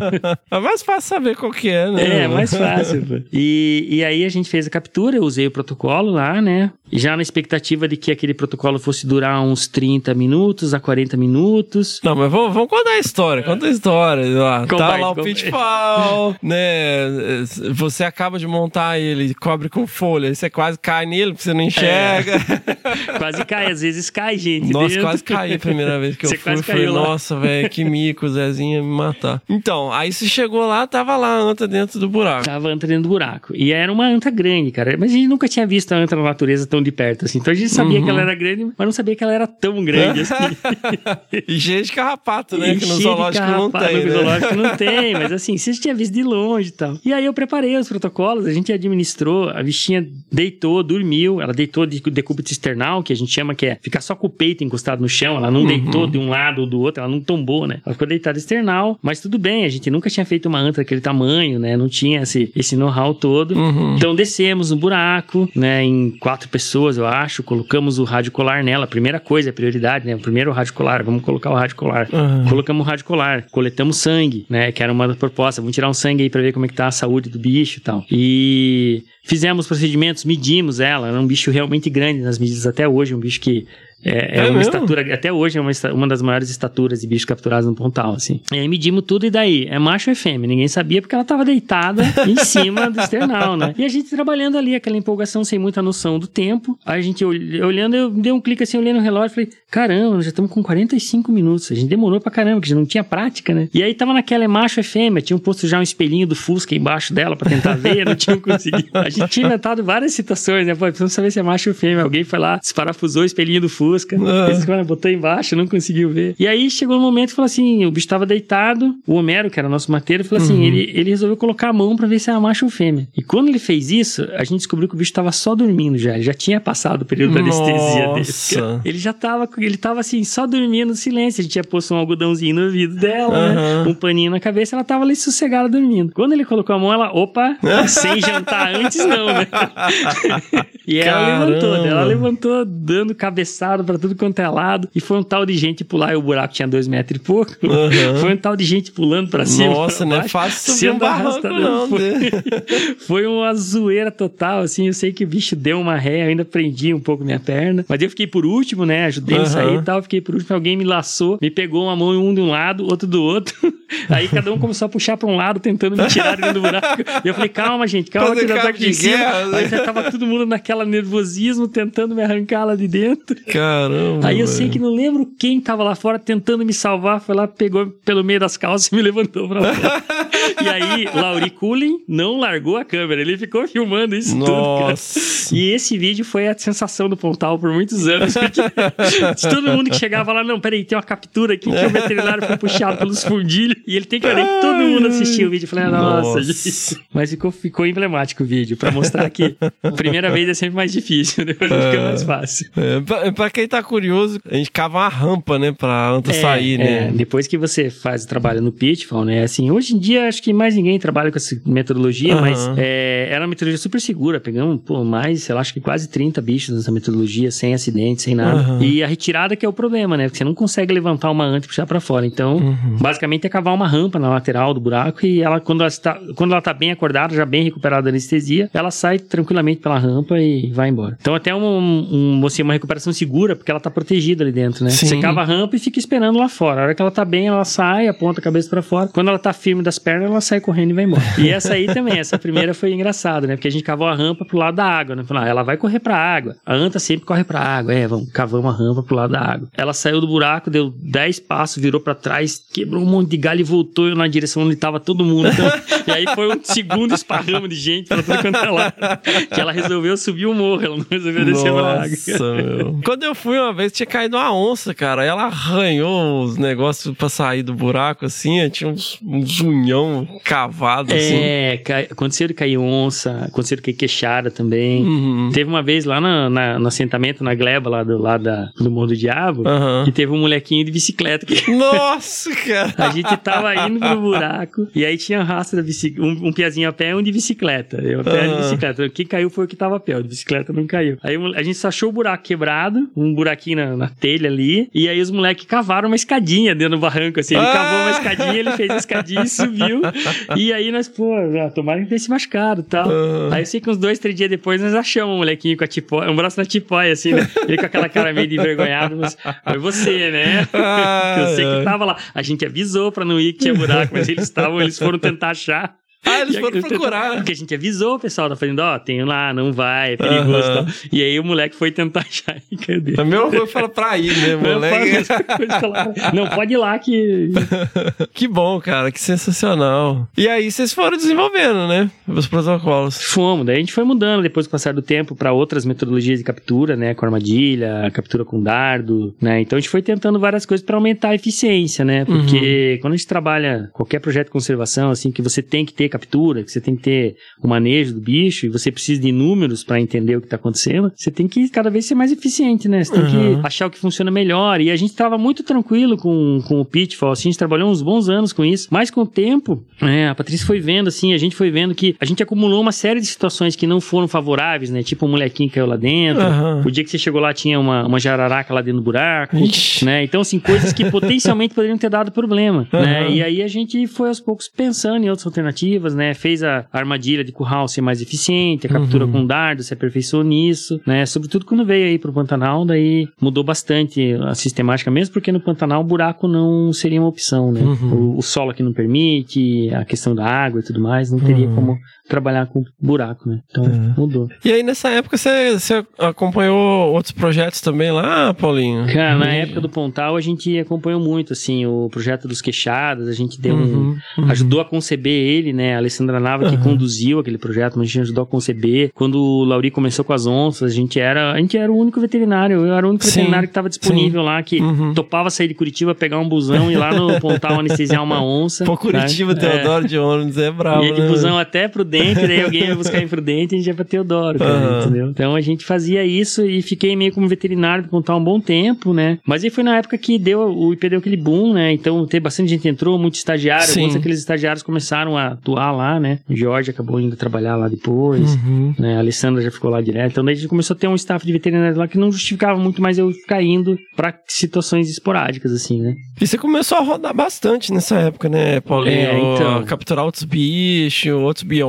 Speaker 1: É mais fácil saber qual que é, né?
Speaker 5: É, mais fácil. E, e aí a gente fez a captura, eu usei o protocolo lá, né? Já na expectativa de que aquele protocolo fosse durar uns 30 minutos a 40 minutos.
Speaker 1: Não, mas vamos, vamos contar a história. Conta a história. Lá, tá lá o
Speaker 5: combate.
Speaker 1: pitfall, né? Você acaba de montar ele, cobre com folha, você quase cai nele porque você não enxerga.
Speaker 5: Quase cai, às vezes cai, gente.
Speaker 1: Nossa,
Speaker 5: dentro.
Speaker 1: quase caí a primeira vez que eu
Speaker 5: Você
Speaker 1: fui.
Speaker 5: quase
Speaker 1: Falei, nossa, velho, que mico, o Zezinho ia me matar. Então, aí você chegou lá, tava lá a anta dentro do buraco.
Speaker 5: Tava a anta dentro do buraco. E era uma anta grande, cara. Mas a gente nunca tinha visto a anta na natureza tão de perto assim. Então a gente sabia
Speaker 1: Uhum.
Speaker 5: que ela era grande, mas não sabia que ela era tão grande assim.
Speaker 1: E de carrapato, né? Que no zoológico não
Speaker 5: carrapato,
Speaker 1: tem,
Speaker 5: No
Speaker 1: né?
Speaker 5: zoológico não tem, mas assim, você tinha visto de longe e tal. E aí eu preparei os protocolos, a gente administrou, a bichinha deitou, dormiu, ela deitou de decúbito external, que a gente chama que é ficar só com o peito encostado no chão, ela não deitou de um lado ou do outro, ela não tombou, né? Ela ficou deitada external, mas tudo bem, a gente nunca tinha feito uma anta daquele tamanho, né? Não tinha esse, esse know-how todo.
Speaker 1: Uhum.
Speaker 5: Então descemos no buraco, né? Em quatro pessoas, eu acho, colocamos o rádio colar nela, primeira coisa, a prioridade, né? Primeiro o rádio colar, vamos colocar o rádio colar.
Speaker 1: Uhum.
Speaker 5: Colocamos o rádio colar, coletamos sangue, né? Que era uma das propostas. Vamos tirar um sangue aí pra ver como é que tá a saúde do bicho e tal. E fizemos procedimentos, medimos ela. Era um bicho realmente grande nas medidas até hoje, um bicho que é, é
Speaker 1: É
Speaker 5: uma estatura, até hoje é uma, uma das maiores estaturas de bichos capturados no Pontal, assim. E aí medimos tudo e daí? É macho ou é fêmea? Ninguém sabia porque ela tava deitada em cima do external, né? E a gente trabalhando ali, aquela empolgação sem muita noção do tempo. Aí a gente ol- olhando, eu dei um clique assim, olhei no relógio e falei, caramba, já estamos com 45 minutos. A gente demorou pra caramba, porque já não tinha prática, né? E aí tava naquela, é macho ou é fêmea? Tinham posto já um espelhinho do Fusca embaixo dela pra tentar ver, não tinham conseguido. A gente tinha inventado várias situações, né? Pô, precisamos saber se é macho ou fêmea. Alguém foi lá, desparafusou o espelhinho do Fusca.
Speaker 1: Ah.
Speaker 5: Esse cara botou embaixo, não conseguiu ver. E aí chegou um momento e falou assim: o bicho tava deitado, o Homero, que era nosso mateiro, falou assim: ele, ele resolveu colocar a mão pra ver se era macho ou fêmea. E quando ele fez isso, a gente descobriu que o bicho tava só dormindo já. Ele já tinha passado o período da anestesia dele. Ele já tava, ele tava assim, só dormindo no silêncio. A gente tinha posto um algodãozinho no ouvido dela, né?
Speaker 1: Aham.
Speaker 5: Um paninho na cabeça, ela tava ali sossegada dormindo. Quando ele colocou a mão, ela, opa, sem jantar antes não, né? e ela
Speaker 1: Caramba.
Speaker 5: levantou, né? ela levantou dando cabeçada pra tudo quanto é lado. E foi um tal de gente pular, e o buraco tinha dois metros e pouco.
Speaker 1: Aham.
Speaker 5: Foi um tal de gente pulando pra cima.
Speaker 1: Nossa,
Speaker 5: pra
Speaker 1: não é fácil subir um
Speaker 5: sendo
Speaker 1: barranco,
Speaker 5: arrastado.
Speaker 1: não.
Speaker 5: Foi,
Speaker 1: né?
Speaker 5: foi uma zoeira total, assim. Eu sei que o bicho deu uma ré, ainda prendi um pouco minha perna. Mas eu fiquei por último, né? Ajudei a
Speaker 1: Aham.
Speaker 5: sair e tal. Fiquei por último. Alguém me laçou, me pegou uma mão um de um lado, outro do outro. Aí cada um começou a puxar pra um lado, tentando me tirar de dentro do buraco. E eu falei, calma, gente, calma
Speaker 1: Fazer
Speaker 5: que aqui
Speaker 1: de
Speaker 5: em cima.
Speaker 1: guerra, né?
Speaker 5: Aí já tava todo mundo naquela nervosismo, tentando me arrancar lá de dentro.
Speaker 1: Caramba.
Speaker 5: Aí eu sei
Speaker 1: velho.
Speaker 5: que não lembro quem tava lá fora tentando me salvar, foi lá, pegou pelo meio das calças e me levantou pra fora. e aí, Lauri Cullen não largou a câmera, ele ficou filmando isso tudo, cara.
Speaker 1: Nossa.
Speaker 5: E esse vídeo foi a sensação do Pontal por muitos anos. Porque todo mundo que chegava lá, não, peraí, tem uma captura aqui que o veterinário foi puxado pelos fundilhos e ele tem que olhar que todo mundo assistiu o vídeo. Eu falei, nossa,
Speaker 1: Nossa.
Speaker 5: gente. Mas ficou, ficou emblemático o vídeo, pra mostrar que a primeira vez é sempre mais difícil, depois fica mais fácil.
Speaker 1: É, pra, pra quem tá curioso, a gente cava uma rampa, né? Pra anta sair,
Speaker 5: É,
Speaker 1: né?
Speaker 5: depois que você faz o trabalho no Pitfall, né? Assim, hoje em dia acho que mais ninguém trabalha com essa metodologia,
Speaker 1: Aham.
Speaker 5: mas é, era uma metodologia super segura. Pegamos, pô, mais, sei lá, acho que quase 30 bichos nessa metodologia, sem acidente, sem nada.
Speaker 1: Aham.
Speaker 5: E a retirada que é o problema, né? Porque você não consegue levantar uma anta e puxar pra fora. Então,
Speaker 1: Uhum.
Speaker 5: basicamente é cavar uma rampa na lateral do buraco e ela, quando ela, está, quando ela tá bem acordada, já bem recuperada da anestesia, ela sai tranquilamente pela rampa e vai embora. Então, até um, um, assim, uma recuperação segura, porque ela tá protegida ali dentro, né?
Speaker 1: Sim.
Speaker 5: Você cava a rampa e fica esperando lá fora. A hora que ela tá bem, ela sai, aponta a cabeça pra fora. Quando ela tá firme das pernas, ela sai correndo e vai embora. E essa aí também, essa primeira foi engraçada, né? Porque a gente cavou a rampa pro lado da água, né? Falou, ah, ela vai correr pra água. A anta sempre corre pra água. É, vamos, cavamos a rampa pro lado da água. Ela saiu do buraco, deu 10 passos, virou pra trás, quebrou um monte de galho e voltou na direção onde tava todo mundo. Então, e aí foi um segundo esparramo de gente pra tudo quanto é lado. Que ela resolveu subir o morro, ela não resolveu descer pra água.
Speaker 1: Meu. Quando eu fui uma vez, tinha caído uma onça, cara. Ela arranhou os negócios pra sair do buraco, assim. Tinha uns, um zunhão cavado, assim.
Speaker 5: É, cai- aconteceu de cair onça, aconteceu de cair queixada também.
Speaker 1: Uhum.
Speaker 5: Teve uma vez lá na- na- no assentamento, na gleba lá do, lá da, do Morro do Diabo,
Speaker 1: Aham.
Speaker 5: que teve um molequinho de bicicleta que
Speaker 1: Nossa, cara.
Speaker 5: a gente tava indo pro buraco e aí tinha raça da bicicleta, um, um piazinho a pé e um de bicicleta. Eu a pé de
Speaker 1: Aham.
Speaker 5: bicicleta. Quem caiu foi o que tava a pé, o de bicicleta não caiu. Aí o- a gente só achou o buraco quebrado, um buraquinho na, na telha ali, e aí os moleques cavaram uma escadinha dentro do barranco, assim. Ele
Speaker 1: Ah!
Speaker 5: cavou uma escadinha, ele fez a escadinha e subiu. E aí nós, pô, ah, tomara que tenha se machucado e tal.
Speaker 1: Aham.
Speaker 5: Aí eu sei que uns dois, três dias depois nós achamos um molequinho com a tipóia, um braço na tipóia, assim, né? Ele com aquela cara meio de envergonhado, mas foi você, né? Eu sei que tava lá. A gente avisou pra não ir que tinha buraco, mas eles estavam, eles foram tentar achar.
Speaker 1: Ah, eles foram procurar.
Speaker 5: Porque a gente avisou o pessoal, tá falando, ó, tem lá, não vai, é perigoso e tal. E aí o moleque foi tentar achar e cadê?
Speaker 1: Meu foi falar pra ir, né, moleque?
Speaker 5: Não, pode ir lá que.
Speaker 1: que bom, cara, que sensacional. E aí vocês foram desenvolvendo, né? Os protocolos.
Speaker 5: Fomos, daí a gente foi mudando depois do passar do tempo pra outras metodologias de captura, né, com armadilha, captura com dardo, né? Então a gente foi tentando várias coisas pra aumentar a eficiência, né? Porque quando a gente trabalha qualquer projeto de conservação assim que você tem que ter captura, que você tem que ter o manejo do bicho e você precisa de números pra entender o que tá acontecendo, você tem que cada vez ser mais eficiente, né? Você tem
Speaker 1: Uhum.
Speaker 5: que achar o que funciona melhor. E a gente tava muito tranquilo com, com o Pitfall, assim, a gente trabalhou uns bons anos com isso. Mas com o tempo, é, a Patrícia foi vendo, assim, a gente foi vendo que a gente acumulou uma série de situações que não foram favoráveis, né? Tipo, um molequinho que caiu lá dentro.
Speaker 1: Aham.
Speaker 5: O dia que você chegou lá tinha uma, uma jararaca lá dentro do buraco,
Speaker 1: Ixi.
Speaker 5: né? Então, assim, coisas que potencialmente poderiam ter dado problema, né?
Speaker 1: Aham.
Speaker 5: E aí a gente foi aos poucos pensando em outras alternativas, né? Fez a armadilha de curral ser mais eficiente, a captura
Speaker 1: Uhum.
Speaker 5: com dardo se aperfeiçoou nisso, né? Sobretudo quando veio aí pro Pantanal, daí mudou bastante a sistemática mesmo, porque no Pantanal o buraco não seria uma opção, né?
Speaker 1: Uhum.
Speaker 5: O, o solo aqui não permite, a questão da água e tudo mais, não teria
Speaker 1: Uhum.
Speaker 5: como trabalhar com buraco, né? Então
Speaker 1: É.
Speaker 5: mudou.
Speaker 1: E aí nessa época você, você acompanhou outros projetos também lá, Paulinho?
Speaker 5: Cara, na
Speaker 1: E-
Speaker 5: época do Pontal a gente acompanhou muito, assim, o projeto dos queixadas, a gente deu um,
Speaker 1: Uhum, uhum.
Speaker 5: ajudou a conceber ele, né? A Alessandra Nava que
Speaker 1: Aham.
Speaker 5: conduziu aquele projeto, mas a gente ajudou a conceber. Quando o Lauri começou com as onças, a gente era, a gente era o único veterinário, eu era o único
Speaker 1: Sim,
Speaker 5: veterinário que estava disponível lá, que
Speaker 1: Uhum.
Speaker 5: topava sair de Curitiba, pegar um busão e ir lá no Pontal anestesiar uma onça.
Speaker 1: Pô, Curitiba,
Speaker 5: né?
Speaker 1: Teodoro de ônibus é bravo,
Speaker 5: E de
Speaker 1: né?
Speaker 5: busão até Prudente, daí alguém ia buscar em Prudente e a gente ia pra Teodoro, cara,
Speaker 1: Aham.
Speaker 5: entendeu? Então a gente fazia isso e fiquei meio como veterinário pra contar um bom tempo, né? Mas aí foi na época que deu, o IP deu aquele boom, né? Então teve bastante gente entrou, muito estagiário,
Speaker 1: Sim.
Speaker 5: alguns daqueles estagiários começaram a atuar lá, né? O Jorge acabou indo trabalhar lá depois.
Speaker 1: Uhum.
Speaker 5: Né, a Alessandra já ficou lá direto. Então daí a gente começou a ter um staff de veterinários lá que não justificava muito mais eu ficar indo pra situações esporádicas, assim, né?
Speaker 1: E você começou a rodar bastante nessa época, né, Paulinho?
Speaker 5: É, então.
Speaker 1: Capturar outros bichos, outros biomas,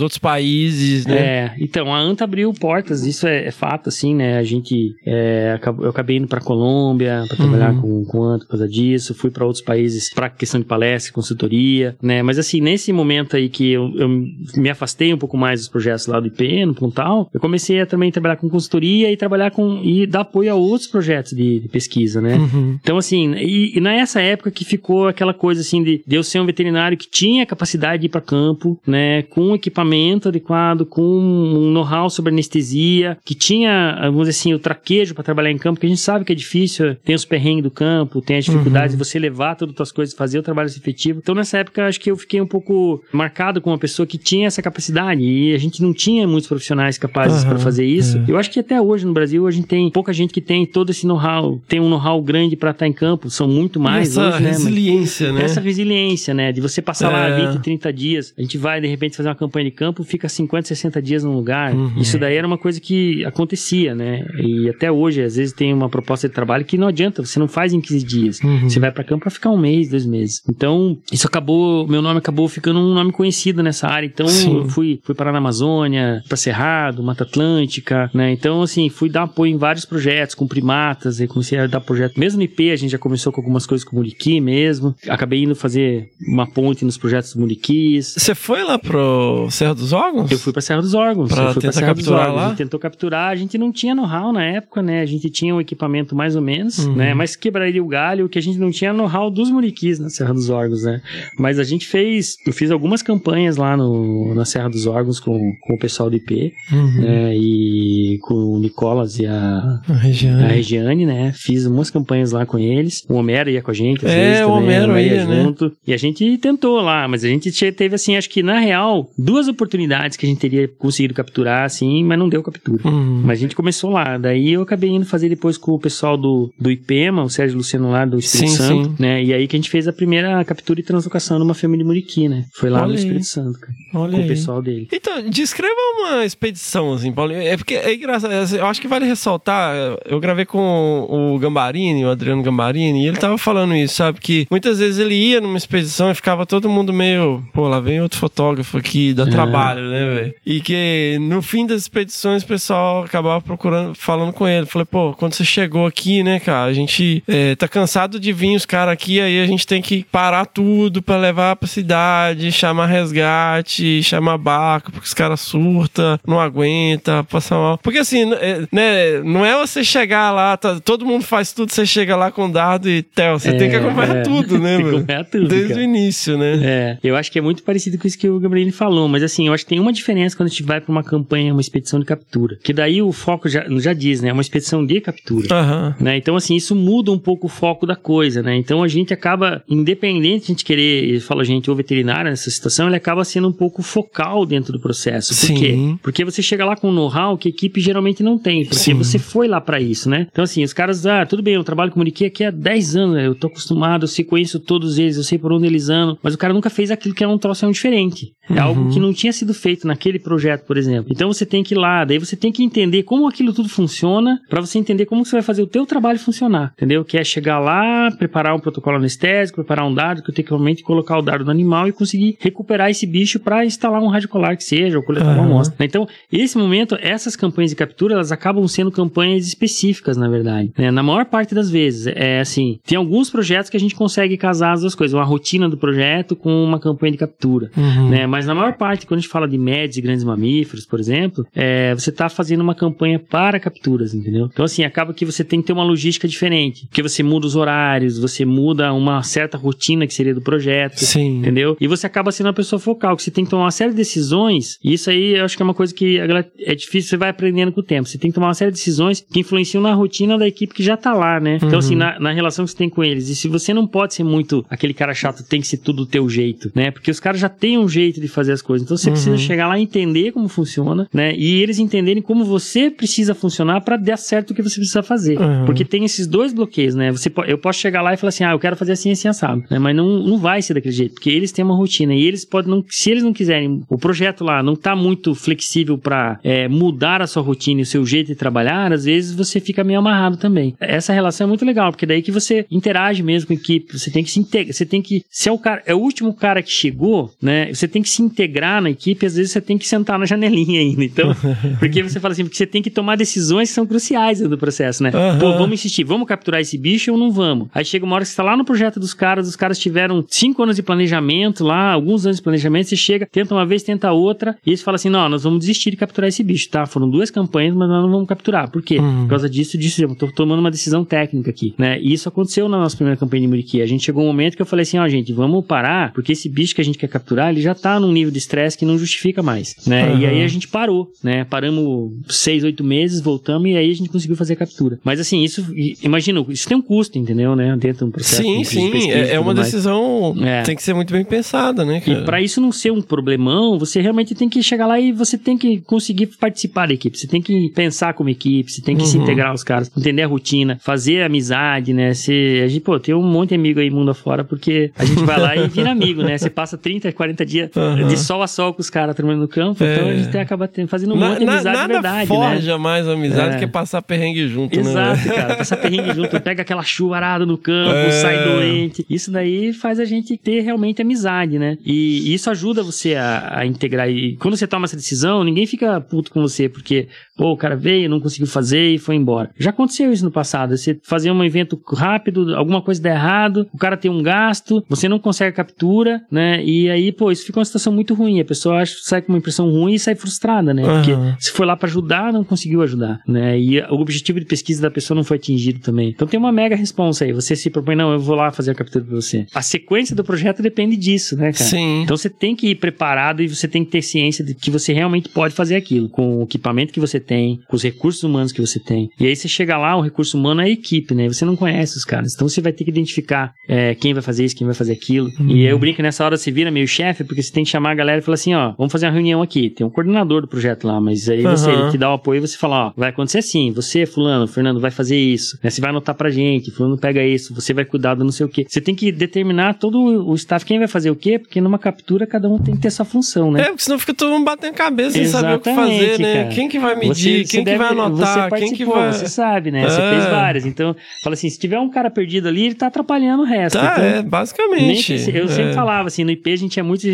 Speaker 1: outros países, né?
Speaker 5: É, então, a ANTA abriu portas, isso é, é fato, assim, né? A gente, é, eu acabei indo pra Colômbia pra trabalhar
Speaker 1: Uhum.
Speaker 5: com, com a ANTA por causa disso, fui pra outros países pra questão de palestra, consultoria, né? Mas assim, nesse momento aí que eu, eu me afastei um pouco mais dos projetos lá do IP, no Pontal, eu comecei a também trabalhar com consultoria e trabalhar com, e dar apoio a outros projetos de, de pesquisa, né?
Speaker 1: Uhum.
Speaker 5: Então, assim, e, e nessa época que ficou aquela coisa assim de, de eu ser um veterinário que tinha capacidade de ir para campo, né, com equipamento adequado, com um know-how sobre anestesia, que tinha, vamos dizer assim, o traquejo para trabalhar em campo, que a gente sabe que é difícil, tem os perrengues do campo, tem as dificuldades de você levar todas as coisas, fazer o trabalho efetivo. Então, nessa época, acho que eu fiquei um pouco marcado como uma pessoa que tinha essa capacidade e a gente não tinha muitos profissionais capazes
Speaker 1: Aham,
Speaker 5: para fazer isso.
Speaker 1: é.
Speaker 5: Eu acho que até hoje no Brasil a gente tem pouca gente que tem todo esse know-how, tem um know-how grande para estar em campo, são muito mais
Speaker 1: Essa
Speaker 5: hoje, né? Mas-
Speaker 1: resiliência, né?
Speaker 5: essa resiliência, né? De você passar lá
Speaker 1: É.
Speaker 5: 20, 30 dias, a gente vai de repente fazer uma campanha de campo, fica 50, 60 dias num lugar.
Speaker 1: Uhum.
Speaker 5: Isso daí era uma coisa que acontecia, né? E até hoje, às vezes, tem uma proposta de trabalho que não adianta, você não faz em 15 dias.
Speaker 1: Uhum.
Speaker 5: Você vai pra campo pra ficar um mês, dois meses. Então, isso acabou, meu nome acabou ficando um nome conhecido nessa área. Então, fui, fui parar na Amazônia, pra Cerrado, Mata Atlântica, né? Então, assim, fui dar apoio em vários projetos, com primatas, e comecei a dar projeto. Mesmo no IP, a gente já começou com algumas coisas com Muriqui mesmo. Acabei indo fazer uma ponte nos projetos dos Muriquis.
Speaker 1: Você foi lá pro Serra dos Órgãos?
Speaker 5: Eu fui pra Serra dos Órgãos.
Speaker 1: Pra
Speaker 5: eu fui
Speaker 1: tentar
Speaker 5: dos
Speaker 1: capturar lá?
Speaker 5: A gente tentou capturar, a gente não tinha know-how na época, né? A gente tinha um equipamento mais ou menos,
Speaker 1: Uhum.
Speaker 5: né? Mas quebraria o galho, que a gente não tinha know-how dos Muriquis na Serra dos Órgãos, né? Mas a gente fez, eu fiz algumas campanhas lá no, na Serra dos Órgãos com, com o pessoal do IP,
Speaker 1: Uhum.
Speaker 5: né? E com o Nicolas e a,
Speaker 1: A região.
Speaker 5: a Regiane, né? Fiz umas campanhas lá com eles. O Homero ia com a gente. às
Speaker 1: É,
Speaker 5: vezes,
Speaker 1: o
Speaker 5: também,
Speaker 1: Homero
Speaker 5: né?
Speaker 1: ia, né?
Speaker 5: junto. E a gente tentou lá, mas a gente teve, assim, acho que na real, duas oportunidades que a gente teria conseguido capturar, assim, mas não deu captura.
Speaker 1: Uhum.
Speaker 5: Mas a gente começou lá. Daí eu acabei indo fazer depois com o pessoal do, do IPEMA, o Sérgio Luciano lá do Espírito
Speaker 1: Sim,
Speaker 5: Santo,
Speaker 1: sim.
Speaker 5: né? E aí que a gente fez a primeira captura e translocação numa família de Muriqui, né? Foi lá
Speaker 1: Olha
Speaker 5: no
Speaker 1: aí.
Speaker 5: Espírito Santo, cara,
Speaker 1: Olha
Speaker 5: com o
Speaker 1: aí.
Speaker 5: pessoal dele.
Speaker 1: Então, descreva uma expedição, assim, Paulinho. É porque é engraçado. Eu acho que vale ressaltar. Eu gravei com o Gambarini, o Adriano Gambarini, e ele tava falando isso, sabe? Que muitas vezes ele ia numa expedição e ficava todo mundo meio. Pô, lá vem outro fotógrafo aqui, dá
Speaker 5: É.
Speaker 1: trabalho, né, velho? E que no fim das expedições o pessoal acabava procurando, falando com ele. Falei, pô, quando você chegou aqui, né, cara, a gente é, tá cansado de vir os caras aqui, aí a gente tem que parar tudo pra levar pra cidade, chamar resgate, chamar barco, porque os caras surta, não aguenta, passa mal. Porque assim, é, né, não é você chegar lá, tá- todo mundo faz tudo, você chega lá com dado e tel, você tem que acompanhar
Speaker 5: é.
Speaker 1: tudo, né,
Speaker 5: Tem que
Speaker 1: mano?
Speaker 5: acompanhar tudo,
Speaker 1: Desde
Speaker 5: cara.
Speaker 1: o início, né?
Speaker 5: É, eu acho que é muito parecido com isso que o Gabriel falou, mas assim, eu acho que tem uma diferença quando a gente vai pra uma campanha, uma expedição de captura. Que daí o foco já, já diz, né? É uma expedição de captura.
Speaker 1: Aham.
Speaker 5: Né? Então, assim, isso muda um pouco o foco da coisa, né? Então, a gente acaba, independente de a gente querer, fala, gente, o veterinário nessa situação, ele acaba sendo um pouco focal dentro do processo. Por
Speaker 1: Sim.
Speaker 5: quê? Porque você chega lá com um know-how que a equipe geralmente não tem, porque
Speaker 1: Sim.
Speaker 5: você foi lá pra isso, né? Então, assim, os caras, ah, tudo bem, eu trabalho com Muriqui aqui há 10 anos, né? eu tô acostumado, eu sei, conheço todos eles, eu sei por onde eles andam, mas o cara nunca fez aquilo que é um troço diferente. É algo que não tinha sido feito naquele projeto, por exemplo. Então você tem que ir lá, daí você tem que entender como aquilo tudo funciona, pra você entender como você vai fazer o teu trabalho funcionar, entendeu? Que é chegar lá, preparar um protocolo anestésico, preparar um dado, que eu tenho que realmente colocar o dado no animal e conseguir recuperar esse bicho pra instalar um radiocolar que seja, ou coletar uma
Speaker 1: Aham.
Speaker 5: amostra. Então, esse momento, essas campanhas de captura, elas acabam sendo campanhas específicas, na verdade. né? Na maior parte das vezes, é assim, tem alguns projetos que a gente consegue casar as duas coisas, uma rotina do projeto com uma campanha de captura,
Speaker 1: Uhum.
Speaker 5: né? Mas na maior parte, quando a gente fala de médios e grandes mamíferos, por exemplo, é, você está fazendo uma campanha para capturas, entendeu? Então, assim, acaba que você tem que ter uma logística diferente, porque você muda os horários, você muda uma certa rotina que seria do projeto,
Speaker 1: Sim.
Speaker 5: entendeu? E você acaba sendo uma pessoa focal, que você tem que tomar uma série de decisões, e isso aí eu acho que é uma coisa que é difícil, você vai aprendendo com o tempo. Você tem que tomar uma série de decisões que influenciam na rotina da equipe que já tá lá, né? Então, assim, na, na relação que você tem com eles. E se você não pode ser muito aquele cara chato, tem que ser tudo do teu jeito, né? Porque os caras já têm um jeito de fazer as coisas. Então você precisa chegar lá e entender como funciona, né? E eles entenderem como você precisa funcionar para dar certo o que você precisa fazer.
Speaker 1: Uhum.
Speaker 5: Porque tem esses dois bloqueios, né? Você, eu posso chegar lá e falar assim, ah, eu quero fazer assim, assim, assado. Né? Mas não, não vai ser daquele jeito, porque eles têm uma rotina e eles podem, não, se eles não quiserem, o projeto lá não tá muito flexível para mudar a sua rotina e o seu jeito de trabalhar, às vezes você fica meio amarrado também. Essa relação é muito legal, porque daí que você interage mesmo com a equipe, você tem que se integrar, você tem que, se é o cara, é o último cara que chegou, né? Você tem que se integrar na equipe, às vezes você tem que sentar na janelinha ainda. Então, porque você fala assim, porque você tem que tomar decisões que são cruciais do processo, né?
Speaker 1: Aham.
Speaker 5: Pô, vamos insistir, vamos capturar esse bicho ou não vamos? Aí chega uma hora que você tá lá no projeto dos caras, os caras tiveram cinco anos de planejamento lá, alguns anos de planejamento, você chega, tenta uma vez, tenta outra, e eles falam assim, não, nós vamos desistir de capturar esse bicho, tá? Foram duas campanhas, mas nós não vamos capturar. Por quê?
Speaker 1: Uhum.
Speaker 5: Por causa disso, disso, eu tô tomando uma decisão técnica aqui, né? E isso aconteceu na nossa primeira campanha de Muriqui. A gente chegou um momento que eu falei assim, ó, gente, vamos parar, porque esse bicho que a gente quer capturar, ele já tá num nível de estresse que não justifica mais, né?
Speaker 1: Aham.
Speaker 5: E aí a gente parou, né? Paramos seis, oito meses, voltamos e aí a gente conseguiu fazer a captura. Mas assim, isso, imagina, isso tem um custo, entendeu, né? Dentro de um processo
Speaker 1: Sim, sim,
Speaker 5: pesquisa e
Speaker 1: é, é uma
Speaker 5: mais.
Speaker 1: decisão
Speaker 5: É.
Speaker 1: tem que ser muito bem pensada, né,
Speaker 5: E
Speaker 1: cara?
Speaker 5: pra isso não ser um problemão, você realmente tem que chegar lá e você tem que conseguir participar da equipe. Você tem que pensar como equipe, você tem que se
Speaker 1: Uhum.
Speaker 5: integrar aos caras, entender a rotina, fazer amizade, né? Você, a gente, pô, tem um monte de amigo aí mundo afora, porque a gente vai lá e vira amigo, né? Você passa 30, 40 dias
Speaker 1: Aham.
Speaker 5: de sol a sol com os caras trabalhando no campo, então
Speaker 1: É.
Speaker 5: a gente acaba fazendo um
Speaker 1: Na-
Speaker 5: monte de
Speaker 1: na-
Speaker 5: amizade de
Speaker 1: nada
Speaker 5: verdade, né?
Speaker 1: forja mais amizade
Speaker 5: É.
Speaker 1: que passar perrengue junto,
Speaker 5: Exato,
Speaker 1: né?
Speaker 5: cara. Passar perrengue junto, pega aquela chuvarada no campo,
Speaker 1: É.
Speaker 5: sai doente. Isso daí faz a gente ter realmente amizade, né? E isso ajuda você a, a integrar. E quando você toma essa decisão, ninguém fica puto com você, porque, pô, o cara veio, não conseguiu fazer e foi embora. Já aconteceu isso no passado. Você fazer um evento rápido, alguma coisa dá errado, o cara tem um gasto, você não consegue captura, né? E aí, pô, isso fica uma situação muito ruim. A pessoa acha, sai com uma impressão ruim e sai frustrada, né? Porque
Speaker 1: Aham.
Speaker 5: se foi lá pra ajudar, não conseguiu ajudar, né? E o objetivo de pesquisa da pessoa não foi atingido também. Então tem uma mega responsa aí. Você se propõe, não, eu vou lá fazer a captura pra você. A sequência do projeto depende disso, né, cara?
Speaker 1: Sim.
Speaker 5: Então você tem que ir preparado e você tem que ter ciência de que você realmente pode fazer aquilo, com o equipamento que você tem, com os recursos humanos que você tem. E aí você chega lá, o recurso humano é a equipe, né? Você não conhece os caras. Então você vai ter que identificar é, quem vai fazer isso, quem vai fazer aquilo. E aí eu brinco nessa hora você vira meio chefe, porque você tem que chamar a galera e falar assim, ó, vamos fazer uma reunião aqui. Tem um coordenador do projeto lá, mas aí você
Speaker 1: Aham.
Speaker 5: ele te dá o apoio e você fala, ó, vai acontecer assim, você, fulano, Fernando, vai fazer isso, né? Você vai anotar pra gente, fulano pega isso, você vai cuidar do não sei o quê. Você tem que determinar todo o staff, quem vai fazer o quê, porque numa captura cada um tem que ter sua função, né?
Speaker 1: É, porque senão fica todo mundo batendo cabeça sem saber o que fazer, né?
Speaker 5: cara.
Speaker 1: Quem que vai medir,
Speaker 5: Você-
Speaker 1: quem
Speaker 5: você
Speaker 1: que vai anotar, quem que vai...
Speaker 5: Você sabe, né? Você
Speaker 1: É.
Speaker 5: fez várias. Então, fala assim, se tiver um cara perdido ali, ele tá atrapalhando o resto.
Speaker 1: Tá,
Speaker 5: então,
Speaker 1: é, basicamente.
Speaker 5: que eu
Speaker 1: É.
Speaker 5: sempre falava assim, no IP a gente tinha muitos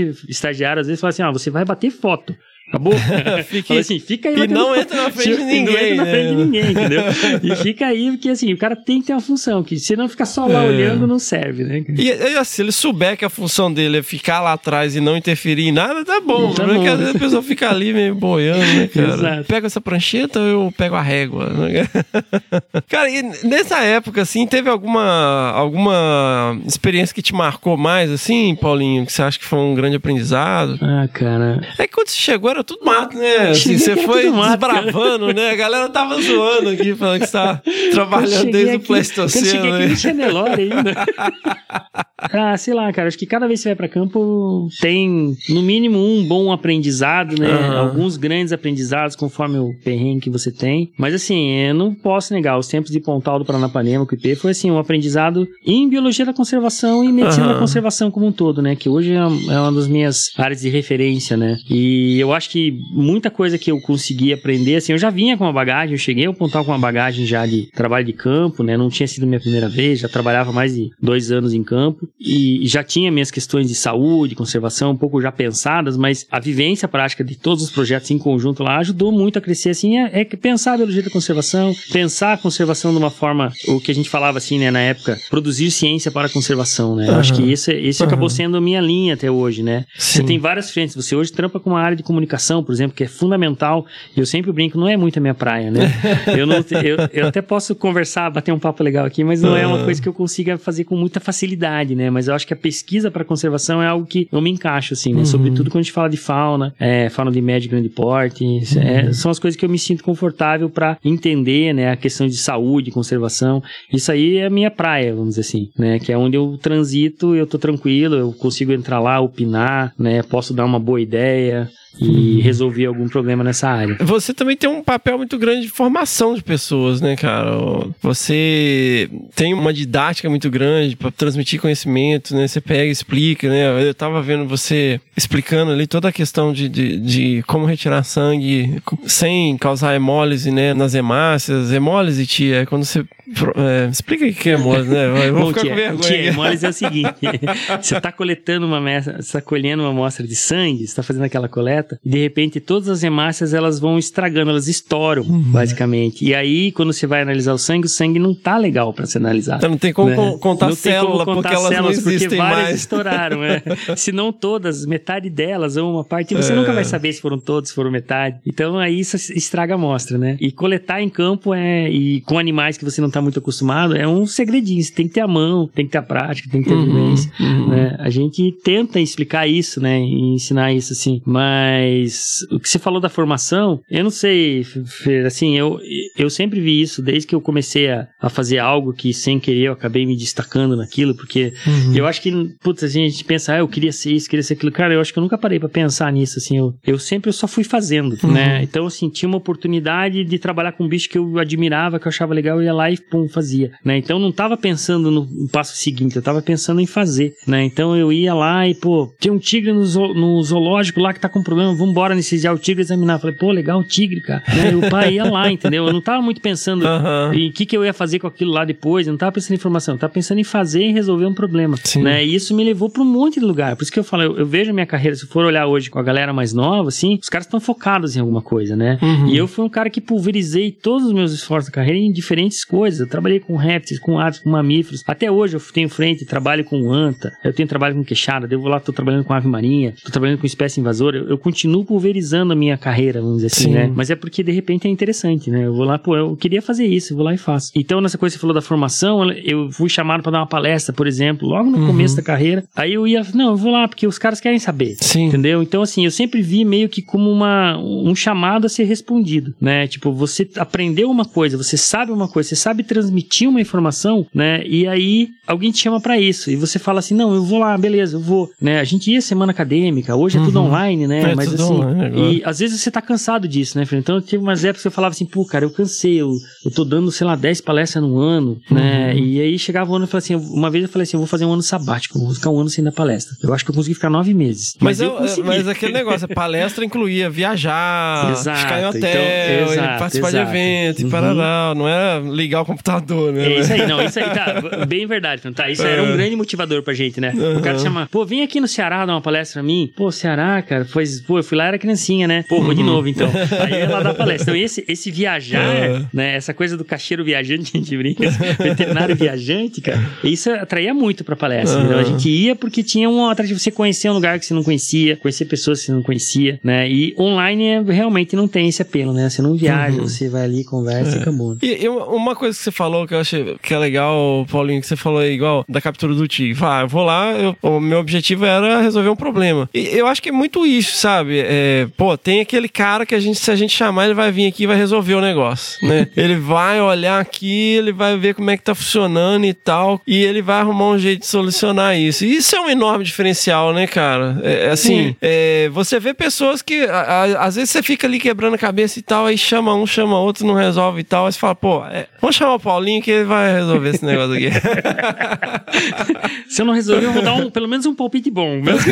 Speaker 5: estagiários, às vezes falava assim, ó, você vai bater foto. Acabou?
Speaker 1: Fique-
Speaker 5: assim, fica aí
Speaker 1: e não entra na frente de
Speaker 5: E não
Speaker 1: ninguém,
Speaker 5: entra na frente de ninguém, entendeu? E fica aí, porque assim, o cara tem que ter uma função, que se não ficar só lá
Speaker 1: É.
Speaker 5: olhando, não serve, né?
Speaker 1: E, e, assim, se ele souber que a função dele é ficar lá atrás e não interferir em nada, tá bom.
Speaker 5: Tá bom.
Speaker 1: às vezes a pessoa fica ali meio boiando, né, cara?
Speaker 5: Exato.
Speaker 1: Pega essa prancheta ou eu pego a régua? né? cara, e nessa época, assim, teve alguma, alguma experiência que te marcou mais, assim, Paulinho, que você acha que foi um grande aprendizado?
Speaker 5: Ah, cara.
Speaker 1: É que quando você chegou era tudo mato, né? Assim, você
Speaker 5: era
Speaker 1: foi
Speaker 5: tudo mato,
Speaker 1: desbravando, né? A galera tava zoando aqui, falando que você tá
Speaker 5: Eu
Speaker 1: trabalhando desde o
Speaker 5: aqui- eu
Speaker 1: Pleistoceno.
Speaker 5: cheguei aqui,
Speaker 1: né?
Speaker 5: ainda. ah, sei lá, cara. Acho que cada vez que você vai pra campo, tem no mínimo um bom aprendizado, né?
Speaker 1: Aham.
Speaker 5: Alguns grandes aprendizados conforme o perrengue que você tem. Mas assim, eu não posso negar. Os tempos de Pontal do Paranapanema, com o IP, foi assim, um aprendizado em biologia da conservação e medicina
Speaker 1: Aham.
Speaker 5: da conservação como um todo, né? Que hoje é é uma das minhas áreas de referência, né? E eu acho que muita coisa que eu consegui aprender, assim, eu já vinha com uma bagagem, eu cheguei ao Pontal com uma bagagem já de trabalho de campo, né? Não tinha sido minha primeira vez, já trabalhava mais de dois anos em campo e, já tinha minhas questões de saúde, conservação, um pouco já pensadas, mas a vivência prática de todos os projetos em conjunto lá ajudou muito a crescer, assim, é, é pensar a biologia da conservação, pensar a conservação de uma forma, o que a gente falava assim, né, na época, produzir ciência para a conservação, né? Eu acho que isso, isso
Speaker 1: Aham.
Speaker 5: acabou sendo a minha linha até hoje, né? Você
Speaker 1: Sim.
Speaker 5: tem várias frentes. Você hoje trampa com uma área de comunicação, por exemplo, que é fundamental. E eu sempre brinco, não é muito a minha praia, né? eu, não, eu, eu até posso conversar, bater um papo legal aqui, mas não é uma coisa que eu consiga fazer com muita facilidade, né? Mas eu acho que a pesquisa para conservação é algo que eu me encaixo, assim, né?
Speaker 1: Uhum.
Speaker 5: Sobretudo quando a gente fala de fauna, é, fauna de médio e grande porte. é-
Speaker 1: Uhum.
Speaker 5: são as coisas que eu me sinto confortável para entender, né? A questão de saúde, conservação. Isso aí é a minha praia, vamos dizer assim, né? Que é onde eu transito, eu tô tranquilo, eu consigo entrar lá, opinar, né? Posso dar uma boa ideia e resolver algum problema nessa área.
Speaker 1: Você também tem um papel muito grande de formação de pessoas, né, cara? Você tem uma didática muito grande para transmitir conhecimento, né? Você pega e explica, né? Eu tava vendo você explicando ali toda a questão de, de, de como retirar sangue sem causar hemólise, né? Nas hemácias. Hemólise, tia, é quando você... é, explica o que é hemólise, né? Eu vou
Speaker 5: Bom,
Speaker 1: ficar
Speaker 5: tia,
Speaker 1: com vergonha.
Speaker 5: tia,
Speaker 1: aqui.
Speaker 5: hemólise é o seguinte: você está coletando uma amostra, você tá colhendo uma amostra de sangue, você está fazendo aquela coleta, e de repente todas as hemácias elas vão estragando, elas estouram,
Speaker 1: Uhum.
Speaker 5: basicamente. E aí, quando você vai analisar o sangue, o sangue não tá legal para ser analisado.
Speaker 1: Então não tem como
Speaker 5: né?
Speaker 1: con- contar
Speaker 5: não tem como
Speaker 1: célula,
Speaker 5: contar
Speaker 1: porque elas
Speaker 5: células,
Speaker 1: não
Speaker 5: porque
Speaker 1: existem
Speaker 5: várias
Speaker 1: mais.
Speaker 5: estouraram, é. Se não todas, metade delas ou uma parte, você
Speaker 1: É.
Speaker 5: nunca vai saber se foram todos, se foram metade. Então aí isso estraga a amostra, né? E coletar em campo é e com animais que você não está tá muito acostumado, é um segredinho. Você tem que ter a mão, tem que ter a prática, tem que ter a vivência. Né? A gente tenta explicar isso, né? E ensinar isso, assim. Mas o que você falou da formação, eu não sei, Fer, assim, eu, eu sempre vi isso desde que eu comecei a, a fazer algo que sem querer eu acabei me destacando naquilo, porque eu acho que, putz, assim, a gente pensa, ah, eu queria ser isso, queria ser aquilo. Cara, eu acho que eu nunca parei pra pensar nisso, assim. Eu, eu sempre eu só fui fazendo, né? Então, assim, tinha uma oportunidade de trabalhar com um bicho que eu admirava, que eu achava legal, eu ia lá e pum, fazia, né? Então, eu não tava pensando no, passo seguinte, eu tava pensando em fazer, né? Então, eu ia lá e, pô, tinha um tigre no, zo- no zoológico lá que tá com problema, vambora anestesiar o tigre e examinar. Eu falei, pô, legal o tigre, cara. Né? E o pai ia lá, entendeu? Eu não tava muito pensando em o que, que eu ia fazer com aquilo lá depois, eu não tava pensando em informação, eu tava pensando em fazer e resolver um problema,
Speaker 1: Sim.
Speaker 5: né? E isso me levou pra um monte de lugar. Por isso que eu falo, eu, eu vejo a minha carreira, se for olhar hoje com a galera mais nova, assim, os caras estão focados em alguma coisa, né?
Speaker 1: Uhum.
Speaker 5: E eu fui um cara que pulverizei todos os meus esforços da carreira em diferentes coisas. Eu trabalhei com répteis, com aves, com mamíferos. Até hoje eu tenho frente, trabalho com anta, eu tenho trabalho com queixada, eu vou lá, tô trabalhando com ave marinha, tô trabalhando com espécie invasora. Eu, eu continuo pulverizando a minha carreira, vamos dizer assim,
Speaker 1: Sim.
Speaker 5: né? Mas é porque de repente é interessante, né? Eu vou lá, pô, eu queria fazer isso, eu vou lá e faço. Então, nessa coisa que você falou da formação, eu fui chamado pra dar uma palestra, por exemplo, logo no
Speaker 1: Uhum.
Speaker 5: começo da carreira. Aí eu ia, não, eu vou lá porque os caras querem saber.
Speaker 1: Sim.
Speaker 5: Entendeu? Então, assim, eu sempre vi meio que como uma, um chamado a ser respondido, né? Tipo, você aprendeu uma coisa, você sabe uma coisa, você sabe transmitir uma informação, né? E aí alguém te chama pra isso. E você fala assim, não, eu vou lá, beleza, eu vou. Né? A gente ia semana acadêmica, hoje é tudo online, né?
Speaker 1: É
Speaker 5: Mas assim,
Speaker 1: online
Speaker 5: e às vezes você tá cansado disso, né, Fernando? Então, teve umas épocas que eu falava assim, pô, cara, eu cansei, eu, eu tô dando, sei lá, 10 palestras no ano, né?
Speaker 1: Uhum.
Speaker 5: E aí chegava o ano e falava assim, uma vez eu falei assim, eu vou fazer um ano sabático, eu vou ficar um ano sem dar palestra. Eu acho que eu consegui ficar nove meses.
Speaker 1: Mas,
Speaker 5: eu
Speaker 1: eu,
Speaker 5: consegui.
Speaker 1: mas aquele negócio, a palestra incluía viajar,
Speaker 5: Exato,
Speaker 1: ficar em hotel,
Speaker 5: então,
Speaker 1: e
Speaker 5: exato,
Speaker 1: participar
Speaker 5: exato.
Speaker 1: de evento, e
Speaker 5: Uhum.
Speaker 1: parará. Não era ligar o computador, né?
Speaker 5: É isso aí, não, isso aí tá bem verdade. Tá, isso aí era um grande motivador pra gente, né? O cara chama, pô, vem aqui no Ceará dar uma palestra pra mim. Pô, Ceará, cara, pois, pô, eu fui lá, era criancinha, né? Pô, vou de novo então. Aí lá dar palestra. Então, esse, esse viajar, né? Essa coisa do cacheiro viajante, a gente brinca, veterinário viajante, cara, isso atraía muito pra palestra. entendeu? A gente ia porque tinha um atrativo, você conhecer um lugar que você não conhecia, conhecer pessoas que você não conhecia, né? E online é, realmente não tem esse apelo, né? Você não viaja, você vai ali, conversa e acabou.
Speaker 1: E, e uma coisa que você falou que eu achei que é legal, Paulinho, que você falou aí, igual da captura do tigre. Ah, eu vou lá, eu- o meu objetivo era resolver um problema. E eu acho que é muito isso, sabe? É, pô, tem aquele cara que a gente, se a gente chamar, ele vai vir aqui e vai resolver o negócio, né? ele vai olhar aqui, ele vai ver como é que tá funcionando e tal, e ele vai arrumar um jeito de solucionar isso. E isso é um enorme diferencial, né, cara? É, é assim, é, você vê pessoas que a- a- às vezes você fica ali quebrando a cabeça e tal, aí chama um, chama outro, não resolve e tal, aí você fala, pô, é, vamos chamar o Paulinho que ele vai resolver esse negócio aqui.
Speaker 5: Se eu não resolver, eu vou dar um, pelo menos um palpite bom. Mesmo que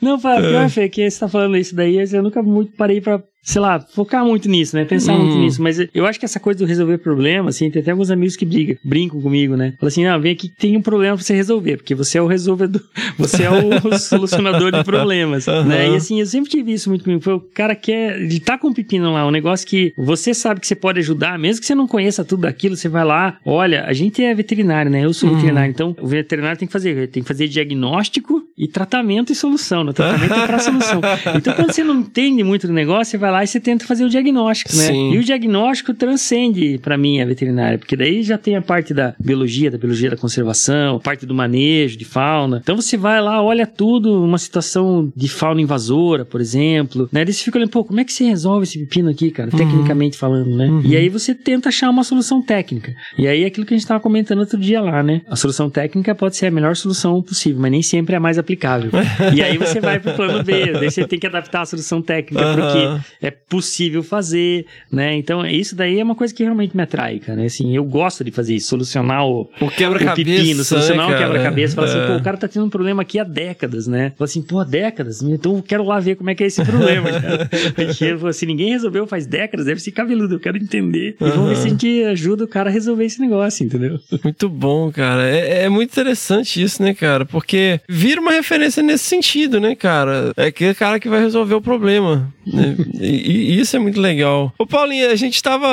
Speaker 5: não, Fábio, pior, Fê, que você tá falando isso daí, eu nunca muito parei pra, sei lá, focar muito nisso, né? Pensar muito nisso. Mas eu acho que essa coisa do resolver problema, assim, tem até alguns amigos que brigam, brincam comigo, né? Falam assim, não, vem aqui que tem um problema pra você resolver, porque você é o resolvedor, você é o solucionador de problemas, né? E assim, eu sempre tive isso muito comigo. Foi o cara que é, ele tá com um pepino lá, um negócio que você sabe que você pode ajudar, mesmo que você não conheça tudo daquilo, você vai lá, olha, a gente é veterinário, né? Eu sou veterinário, então o veterinário tem que fazer, tem que fazer diagnóstico e tratamento e solução, né? Tratamento é pra solução. Então quando você não entende muito do negócio, você vai lá e você tenta fazer o diagnóstico, né?
Speaker 1: Sim.
Speaker 5: E o diagnóstico transcende pra mim a veterinária, porque daí já tem a parte da biologia, da biologia da conservação, a parte do manejo de fauna. Então você vai lá, olha tudo, uma situação de fauna invasora, por exemplo, né? Daí você fica olhando, pô, como é que você resolve esse pepino aqui, cara? Tecnicamente falando, né? E aí você tenta achar uma solução técnica. E aí é aquilo que a gente tava comentando outro dia lá, né? A solução técnica pode ser a melhor solução possível, mas nem sempre é a mais aplicável. e aí você vai pro plano B, daí você tem que adaptar a solução técnica pro
Speaker 1: Aham.
Speaker 5: que é possível fazer, né? Então, isso daí é uma coisa que realmente me atrai, cara. Assim, eu gosto de fazer isso, solucionar o,
Speaker 1: O quebra-cabeça,
Speaker 5: solucionar
Speaker 1: né,
Speaker 5: o quebra-cabeça. Fala assim,
Speaker 1: É.
Speaker 5: pô, o cara tá tendo um problema aqui há décadas, né? Fala assim, pô, há décadas? Então eu quero lá ver como é que é esse problema, cara. Porque assim, ninguém resolveu faz décadas, deve ser cabeludo, eu quero entender. E vamos ver se a gente ajuda o cara a resolver esse negócio, entendeu?
Speaker 1: Muito bom, cara. É, é muito interessante isso, né, cara? Porque vira uma referência nesse sentido, né, cara? É aquele cara que vai resolver o problema. né? E, isso é muito legal. Ô, Paulinho, a gente tava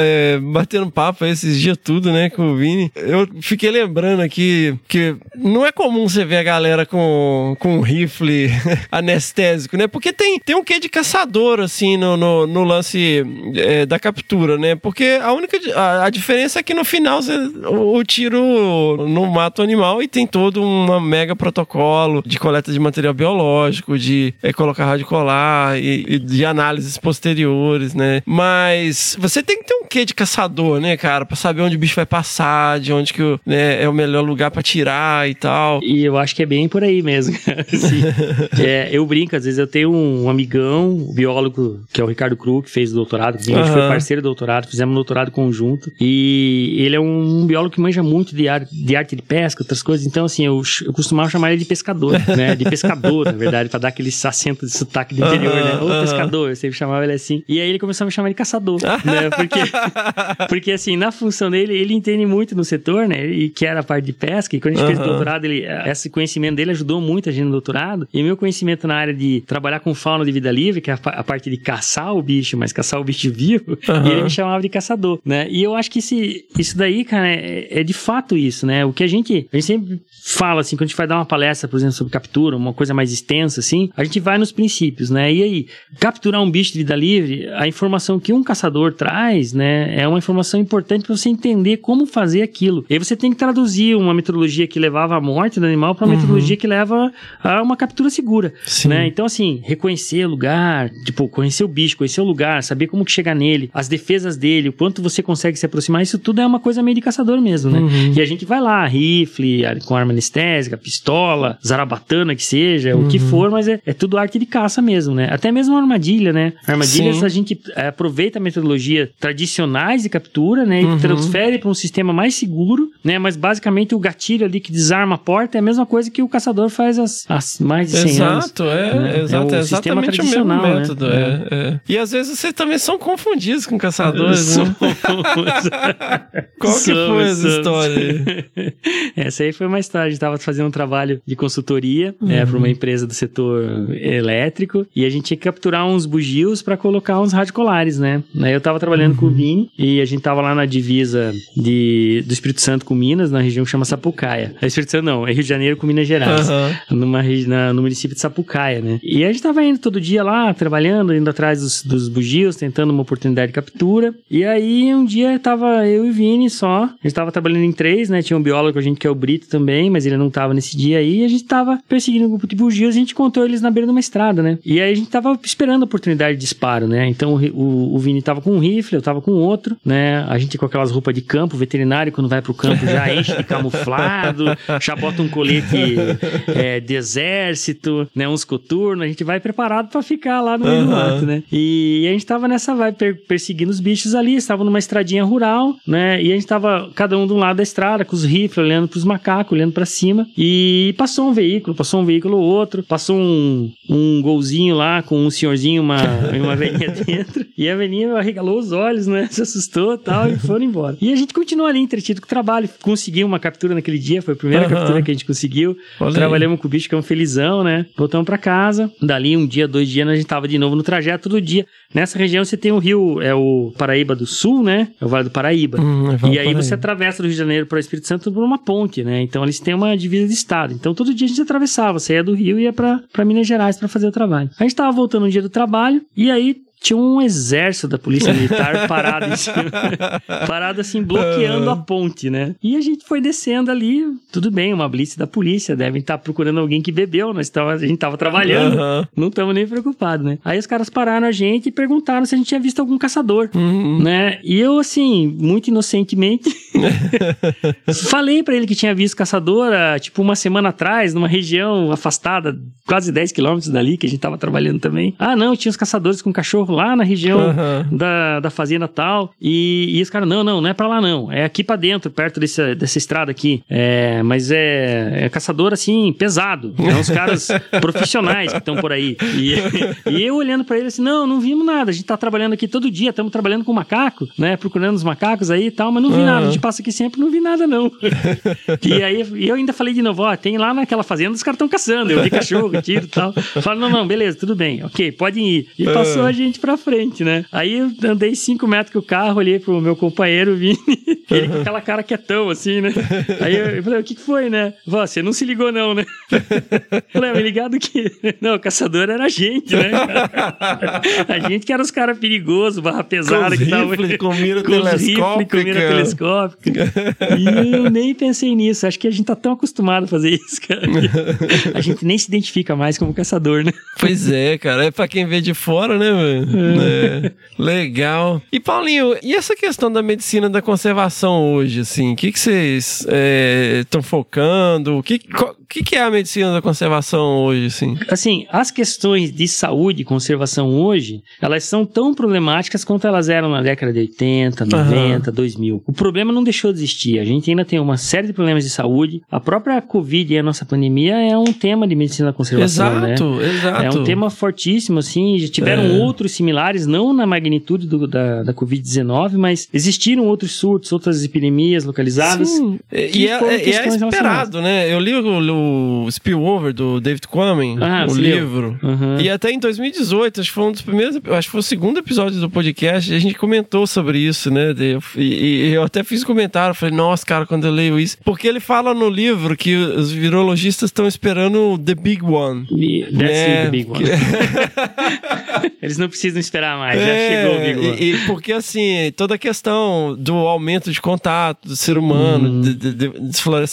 Speaker 1: é, batendo papo esses dias tudo, né, com o Vini. Eu fiquei lembrando aqui que não é comum você ver a galera com, com um rifle anestésico, né? Porque tem, tem um quê de caçador, assim, no, no, no lance é, da captura, né? Porque a única a, a diferença é que no final você, o, o tiro não mata o animal e tem todo um mega protocolo de coleta de material biológico, de é, colocar rádio colar e, e de análises posteriores, né? Mas você tem que ter um quê de caçador, né, cara? Pra saber onde o bicho vai passar, de onde que o, né, é o melhor lugar pra tirar e tal.
Speaker 5: E eu acho que é bem por aí mesmo. Assim, é, eu brinco, às vezes eu tenho um amigão, um biólogo, que é o Ricardo Cru, que fez o doutorado, que a gente foi
Speaker 1: Aham.
Speaker 5: parceiro do doutorado, fizemos um doutorado conjunto. E ele é um biólogo que manja muito de, ar, de arte de pesca, outras coisas. Então, assim, eu, eu costumava chamar ele de pescador, né? De pescador, na verdade, pra dar aquele acento de sotaque do interior, né?
Speaker 1: Aham,
Speaker 5: Ô, pescador, sempre chamava ele assim. E aí ele começou a me chamar de caçador, né? Porque, porque assim, na função dele, ele entende muito no setor, né? E que era a parte de pesca. E quando a gente fez o doutorado, ele, esse conhecimento dele ajudou muito a gente no doutorado. E meu conhecimento na área de trabalhar com fauna de vida livre, que é a, pa- a parte de caçar o bicho, mas caçar o bicho vivo,
Speaker 1: Aham.
Speaker 5: e ele me chamava de caçador, né? E eu acho que esse, isso daí, cara, é, é de fato isso, né? O que a gente, a gente sempre fala, assim, quando a gente vai dar uma palestra, por exemplo, sobre captura, uma coisa mais extensa, assim, a gente vai nos princípios, né? E aí, capturar um bicho de vida livre, a informação que um caçador traz, né, é uma informação importante para você entender como fazer aquilo. E aí você tem que traduzir uma metodologia que levava à morte do animal para uma metodologia que leva a uma captura segura,
Speaker 1: Sim.
Speaker 5: né? Então, assim, reconhecer o lugar, tipo, conhecer o bicho, conhecer o lugar, saber como que chegar nele, as defesas dele, o quanto você consegue se aproximar, isso tudo é uma coisa meio de caçador mesmo, né?
Speaker 1: Uhum.
Speaker 5: E a gente vai lá, rifle, com arma anestésica, pistola, zarabatana que seja, o que
Speaker 1: Uhum.
Speaker 5: for, mas é, é tudo arte de caça mesmo, né? Até mesmo armadilha, né? Armadilhas
Speaker 1: Sim.
Speaker 5: a gente é, aproveita a metodologia tradicionais de captura, né? E
Speaker 1: Uhum.
Speaker 5: transfere para um sistema mais seguro, né? Mas basicamente o gatilho ali que desarma a porta é a mesma coisa que o caçador faz há as mais de 100 anos.
Speaker 1: Exato, é,
Speaker 5: né?
Speaker 1: exato,
Speaker 5: É
Speaker 1: é
Speaker 5: o sistema
Speaker 1: exatamente o mesmo
Speaker 5: né?
Speaker 1: método.
Speaker 5: É.
Speaker 1: é, é. E às vezes vocês também são confundidos com caçadores, né? Qual que
Speaker 5: Somos,
Speaker 1: foi essa
Speaker 5: somos.
Speaker 1: história?
Speaker 5: Essa aí foi uma história. A gente tava fazendo um trabalho de consultoria né, para uma empresa do setor elétrico e a gente tinha que capturar uns bugios para colocar uns radicolares, né? Eu tava trabalhando com o Vini e a gente tava lá na divisa de, do Espírito Santo com Minas, na região que chama Sapucaia. É Espírito Santo não, é Rio de Janeiro com Minas Gerais.
Speaker 1: Aham.
Speaker 5: Numa, na- no município de Sapucaia, né? E a gente tava indo todo dia lá, trabalhando, indo atrás dos, dos bugios, tentando uma oportunidade de captura. E aí, um dia, tava eu e o Vini só. A gente tava trabalhando em três, né? Tinha um biólogo a gente que é o Brito também, mas ele não tava nesse dia aí. E a gente tava perseguindo um grupo de bugios e a gente encontrou eles na beira de uma estrada, né? E aí a gente tava esperando a oportunidade de disparo, né? Então o, o, Vini tava com um rifle, eu tava com outro, né? A gente com aquelas roupas de campo, veterinário, quando vai pro campo já enche de camuflado, já bota um colete é, de exército, né? Uns coturnos, a gente vai preparado pra ficar lá no meio do
Speaker 1: Aham.
Speaker 5: mato, né? E, a gente tava nessa vibe per- perseguindo os bichos ali, estava numa estradinha rural, né? E a gente tava cada um de um lado da estrada, com os rifles, olhando pros macacos, olhando pra cima. E passou um veículo, passou um veículo ou outro, passou um, um golzinho lá com um senhorzinho e uma, uma velhinha dentro. E a velhinha arregalou os olhos, né? Se assustou e tal, e foram embora. E a gente continuou ali entretido com o trabalho. Conseguiu uma captura naquele dia, foi a primeira
Speaker 1: Aham.
Speaker 5: captura que a gente conseguiu.
Speaker 1: Olha aí.
Speaker 5: Trabalhamos com o bicho, que é um felizão, né? Voltamos pra casa. Dali, um dia, dois dias, a gente tava de novo no trajeto todo dia. Nessa região você tem o rio, é o Paraíba do Sul, né? É o Vale do Paraíba.
Speaker 1: Hum, é
Speaker 5: e aí você atravessa do Rio de Janeiro para o Espírito Santo por uma ponte, né? Então eles têm uma divisa de estado. Então todo dia a gente atravessava, saía do Rio e ia pra pra Minas Gerais para fazer o trabalho. A gente tava voltando um dia do trabalho e aí tinha um exército da polícia militar parado cima, parado assim, bloqueando a ponte, né? E a gente foi descendo ali, tudo bem, uma blitz da polícia, devem estar procurando alguém que bebeu, nós tava, a gente tava trabalhando,
Speaker 1: Aham.
Speaker 5: não estamos nem preocupados, né? Aí os caras pararam a gente e perguntaram se a gente tinha visto algum caçador,
Speaker 1: Uhum.
Speaker 5: né? E eu, assim, muito inocentemente, falei pra ele que tinha visto caçador, ah, tipo, uma semana atrás, numa região afastada, quase 10 quilômetros dali, que a gente tava trabalhando também. Ah, não, tinha os caçadores com cachorro lá na região
Speaker 1: Aham.
Speaker 5: da, da fazenda tal. E, e os caras, não, não, não é pra lá não. É aqui pra dentro, perto dessa, dessa estrada aqui. É, mas é, é caçador assim, pesado. É uns caras profissionais que estão por aí. E, e eu olhando pra ele assim, não, não vimos nada. A gente tá trabalhando aqui todo dia, estamos trabalhando com macaco, né? Procurando os macacos aí e tal, mas não vi
Speaker 1: Aham.
Speaker 5: nada. A gente passa aqui sempre, não vi nada não. e aí eu ainda falei de novo, ó, tem lá naquela fazenda, os caras estão caçando. Eu vi cachorro, tiro e tal. Falo, não, não, beleza, tudo bem. Ok, podem ir. E passou a gente pra frente, né? Aí eu andei cinco metros com o carro, olhei pro meu companheiro, Vini, ele com aquela cara quietão, assim, né? Aí eu, eu falei, o que foi, né? Você não se ligou não, né? Eu falei, me ligado que... Não, o caçador era a gente, né? A gente que era os caras perigosos, barra pesada, que tava...
Speaker 1: rifle, com mira
Speaker 5: com os rifle, com
Speaker 1: telescópica.
Speaker 5: telescópica. E eu nem pensei nisso. Acho que a gente tá tão acostumado a fazer isso, cara. A gente nem se identifica mais como caçador, né?
Speaker 1: Pois é, cara. É pra quem vê de fora, né, velho? É. Legal. E, Paulinho, e essa questão da medicina da conservação hoje, assim? O que, que vocês estão focando? O que, que, que é a medicina da conservação hoje, assim?
Speaker 5: Assim, as questões de saúde e conservação hoje, elas são tão problemáticas quanto elas eram na década de 80, 90, 2000. O problema não deixou de existir. A gente ainda tem uma série de problemas de saúde. A própria Covid e a nossa pandemia é um tema de medicina da conservação, né?
Speaker 1: Exato, exato.
Speaker 5: É um tema fortíssimo, assim. Já tiveram
Speaker 1: É.
Speaker 5: outros similares, não na magnitude do- da, da Covid-19, mas existiram outros surtos, outras epidemias localizadas.
Speaker 1: Sim.
Speaker 5: que
Speaker 1: E é, é- e é esperado, né? Eu li o, o Spillover do David Quammen,
Speaker 5: Ah,
Speaker 1: o livro.
Speaker 5: Uhum.
Speaker 1: E até em 2018, acho que foi um dos primeiros, acho que foi o segundo episódio do podcast, a gente comentou sobre isso, né? E, e eu até fiz um comentário, falei, nossa, cara, quando eu leio isso. Porque ele fala no livro que os virologistas estão esperando o The Big One.
Speaker 5: E- That's
Speaker 1: É,
Speaker 5: the big one. Eles não precisam esperar mais, já
Speaker 1: É,
Speaker 5: chegou o big one.
Speaker 1: E, e porque assim, toda a questão do aumento de contato do ser humano,
Speaker 5: Uhum.
Speaker 1: de, de- de-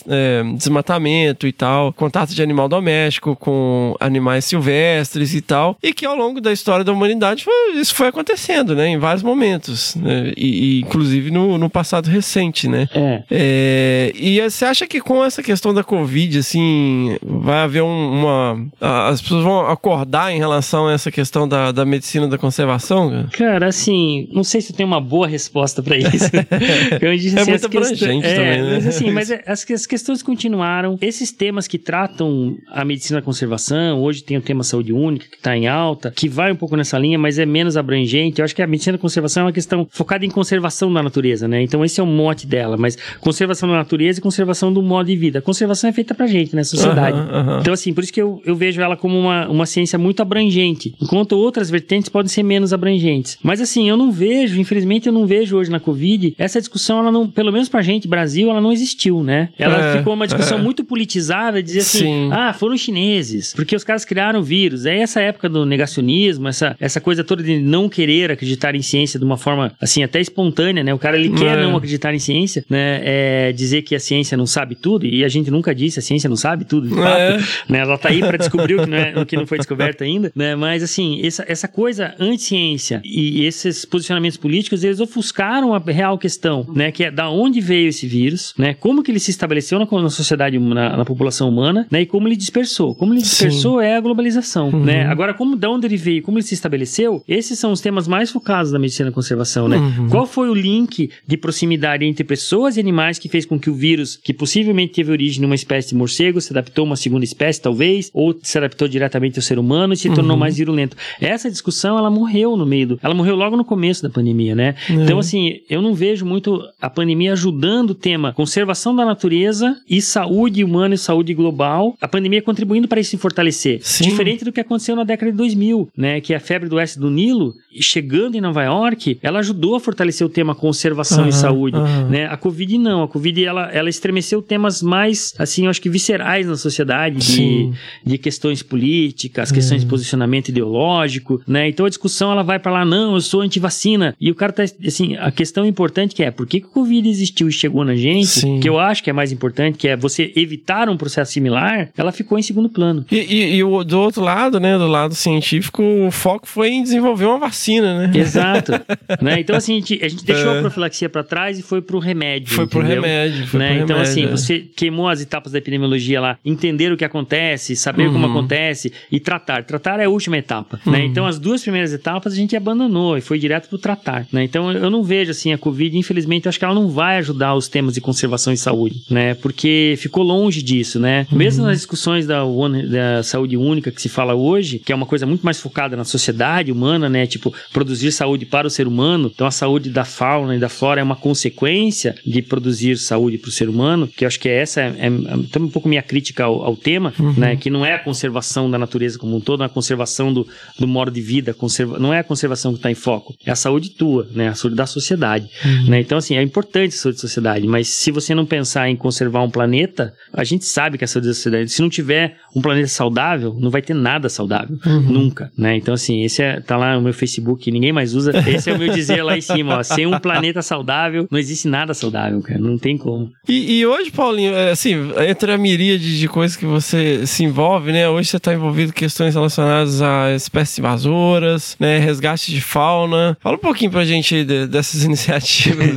Speaker 1: é, desmatamento e tal, contato de animal doméstico com animais silvestres e tal, e que ao longo da história da humanidade foi- isso foi acontecendo, né, em vários momentos, né, e, e inclusive no, no passado recente, né.
Speaker 5: É.
Speaker 1: É, e você acha que com essa questão da Covid, assim, vai haver um- uma. a- As pessoas vão acordar em relação a essa questão da, da medicina da conservação? cara?
Speaker 5: Cara, assim, não sei se eu tenho uma boa resposta pra isso. Eu disse,
Speaker 1: É
Speaker 5: assim,
Speaker 1: muito
Speaker 5: questões-
Speaker 1: abrangente
Speaker 5: é,
Speaker 1: também, né?
Speaker 5: Mas assim, mas é, as, as questões continuaram. Esses temas que tratam a medicina da conservação, hoje tem o tema saúde única, que está em alta, que vai um pouco nessa linha, mas é menos abrangente. Eu acho que a medicina da conservação é uma questão focada em conservação da natureza, né? Então esse é o mote dela, mas conservação da natureza e conservação do modo de vida. A conservação é feita pra gente, né? Sociedade.
Speaker 1: Aham, aham.
Speaker 5: Então, assim, por isso que eu, eu vejo ela como uma, uma ciência muito abrangente, enquanto outras vertentes podem ser menos abrangentes. Mas, assim, eu não vejo, infelizmente, eu não vejo hoje na Covid, essa discussão, ela não, pelo menos pra gente, Brasil, ela não existiu, né? Ela
Speaker 1: É,
Speaker 5: ficou uma discussão
Speaker 1: é.
Speaker 5: muito politizada, dizer assim,
Speaker 1: Sim.
Speaker 5: ah, foram os chineses, porque os caras criaram o vírus. Aí essa época do negacionismo, essa, essa coisa toda de não querer acreditar em ciência de uma forma, assim, até espontânea, né? O cara, ele quer
Speaker 1: É.
Speaker 5: não acreditar em ciência, né? É, dizer que a ciência não sabe tudo, e a gente nunca disse, a ciência não sabe tudo, de fato.
Speaker 1: É.
Speaker 5: Né? Ela tá aí para descobrir o que não, é, o que não foi descoberto ainda, né? Mas, assim, essa, essa coisa anti-ciência e esses posicionamentos políticos, eles ofuscaram a real questão, né? Que é da onde veio esse vírus, né? Como que ele se estabeleceu na, na sociedade, na, na população humana, né? E como ele dispersou. Como ele dispersou é a globalização, né? Agora, como, da onde ele veio, como ele se estabeleceu, esses são os temas mais focados da medicina da conservação, né? Qual foi o link de proximidade entre pessoas e animais que fez com que o vírus, que possivelmente teve origem numa espécie de morcego, se adaptou a uma segunda espécie, talvez, ou se adaptou diretamente ao ser humano e se tornou mais virulento. Essa discussão, ela morreu no meio do... Ela morreu logo no começo da pandemia, né? Então, assim, eu não vejo muito a pandemia ajudando o tema conservação da natureza e saúde humana e saúde global. A pandemia contribuindo para isso se fortalecer.
Speaker 1: Sim.
Speaker 5: Diferente do que aconteceu na década de 2000, né? Que a febre do oeste do Nilo, chegando em Nova York, ela ajudou a fortalecer o tema conservação
Speaker 1: Aham,
Speaker 5: e saúde,
Speaker 1: aham.
Speaker 5: né? A Covid não. A Covid, ela, ela estremeceu temas mais, assim, eu acho que viscerais na sociedade, de, de questões políticas, questões de posicionamento ideológico, né? Então a discussão, ela vai para lá, não, eu sou anti-vacina. E o cara tá, assim, a questão importante que é, por que, que o Covid existiu e chegou na gente,
Speaker 1: Sim.
Speaker 5: que eu acho que é mais importante, que é você evitar um processo similar, ela ficou em segundo plano.
Speaker 1: E, e- e o, do outro lado, né, do lado científico, o foco foi em desenvolver uma vacina, né?
Speaker 5: Exato. né? Então, assim, a gente, a gente deixou
Speaker 1: É.
Speaker 5: a profilaxia para trás e foi pro remédio.
Speaker 1: Foi pro
Speaker 5: entendeu?
Speaker 1: remédio, foi
Speaker 5: né?
Speaker 1: pro
Speaker 5: então,
Speaker 1: remédio,
Speaker 5: assim,
Speaker 1: é.
Speaker 5: você queimou as etapas da epidemiologia lá, entender o que acontece, saber como
Speaker 1: Uhum.
Speaker 5: acontece e tratar. Tratar é a última etapa, né? Então, as duas primeiras etapas a gente abandonou e foi direto pro tratar, né? Então, eu não vejo, assim, a Covid, infelizmente, acho que ela não vai ajudar os temas de conservação e saúde, né? Porque ficou longe disso, né? Mesmo nas discussões da, da saúde única que se fala hoje, que é uma coisa muito mais focada na sociedade humana, né? Tipo, produzir saúde para o ser humano. Então, a saúde da fauna e da flora é uma consequência de produzir saúde para o ser humano, que eu acho que essa é, é, é também um pouco minha crítica ao, ao tema, né? Que não é a conservação da natureza como um todo, é a conservação do, do modo de vida, conserva, não é a conservação que está em foco, é a saúde tua, né? A saúde da sociedade, né? Então, assim, é importante a saúde da sociedade, mas se você não pensar em conservar um planeta, a gente sabe que a saúde da sociedade, se não tiver um planeta saudável, não vai ter nada saudável, nunca, né? Então, assim, esse é, tá lá no meu Facebook, ninguém mais usa, esse é o meu dizer lá em cima, ó, sem um planeta saudável, não existe nada saudável, cara, não tem como.
Speaker 1: E, e hoje, Paulinho, é, assim, entre a miríade de coisas que você se envolve, né? Hoje você está envolvido em questões relacionadas a espécies invasoras, né? Resgate de fauna. Fala um pouquinho pra gente de- dessas iniciativas.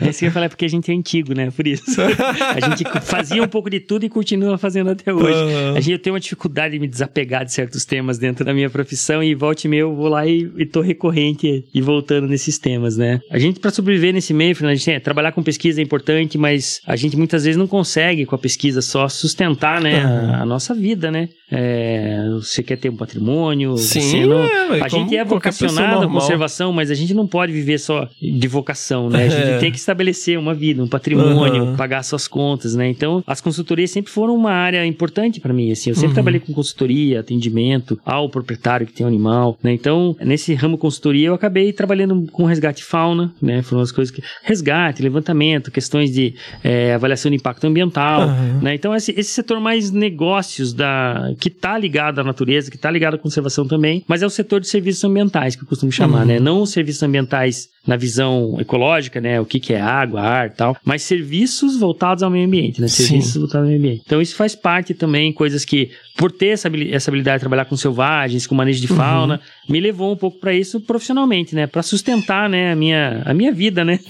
Speaker 5: É isso que eu ia falar, porque a gente é antigo, né? Por isso. A gente fazia um pouco de tudo e continua fazendo até hoje.
Speaker 1: Aham.
Speaker 5: A gente tenho uma dificuldade de me desapegar de certos temas dentro da minha profissão e volte e meia eu vou lá e, e tô recorrente e voltando nesses temas, né? A gente, para sobreviver nesse meio, Fernando, a gente, é, trabalhar com pesquisa é importante, mas a gente muitas vezes não consegue com a pesquisa só sustentar, né? A, a nossa vida, né? É, você quer ter um patrimônio,
Speaker 1: Sim,
Speaker 5: não...
Speaker 1: é, ué,
Speaker 5: a gente é vocacionado à conservação, mas a gente não pode viver só de vocação, né? A gente
Speaker 1: É.
Speaker 5: tem que estabelecer uma vida, um patrimônio,
Speaker 1: Aham.
Speaker 5: pagar suas contas, né? Então, as consultorias sempre foram uma área importante para mim, assim. Eu sempre
Speaker 1: Uhum.
Speaker 5: trabalhei com consultoria, atendimento ao proprietário que tem um animal, né? Então, nesse ramo consultoria, eu acabei trabalhando com resgate fauna, né? Foram as coisas que... Resgate, levantamento, questões de eh, avaliação de impacto ambiental,
Speaker 1: Aham.
Speaker 5: né? Então, esse, esse setor mais negócios da... que tá ligado à natureza, que tá ligado à conservação também, mas é o setor de serviços ambientais, que eu costumo chamar,
Speaker 1: Uhum.
Speaker 5: né? Não os serviços ambientais na visão ecológica, né? O que, que é água, ar e tal, mas serviços voltados ao meio ambiente, né?
Speaker 1: Sim.
Speaker 5: Serviços voltados ao meio ambiente. Então, isso faz parte também, coisas que, por ter essa, habili- essa habilidade de trabalhar com selvagens, com manejo de
Speaker 1: Uhum.
Speaker 5: fauna, me levou um pouco para isso profissionalmente, né? Para sustentar, né? A minha, a minha vida, né?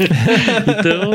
Speaker 5: então,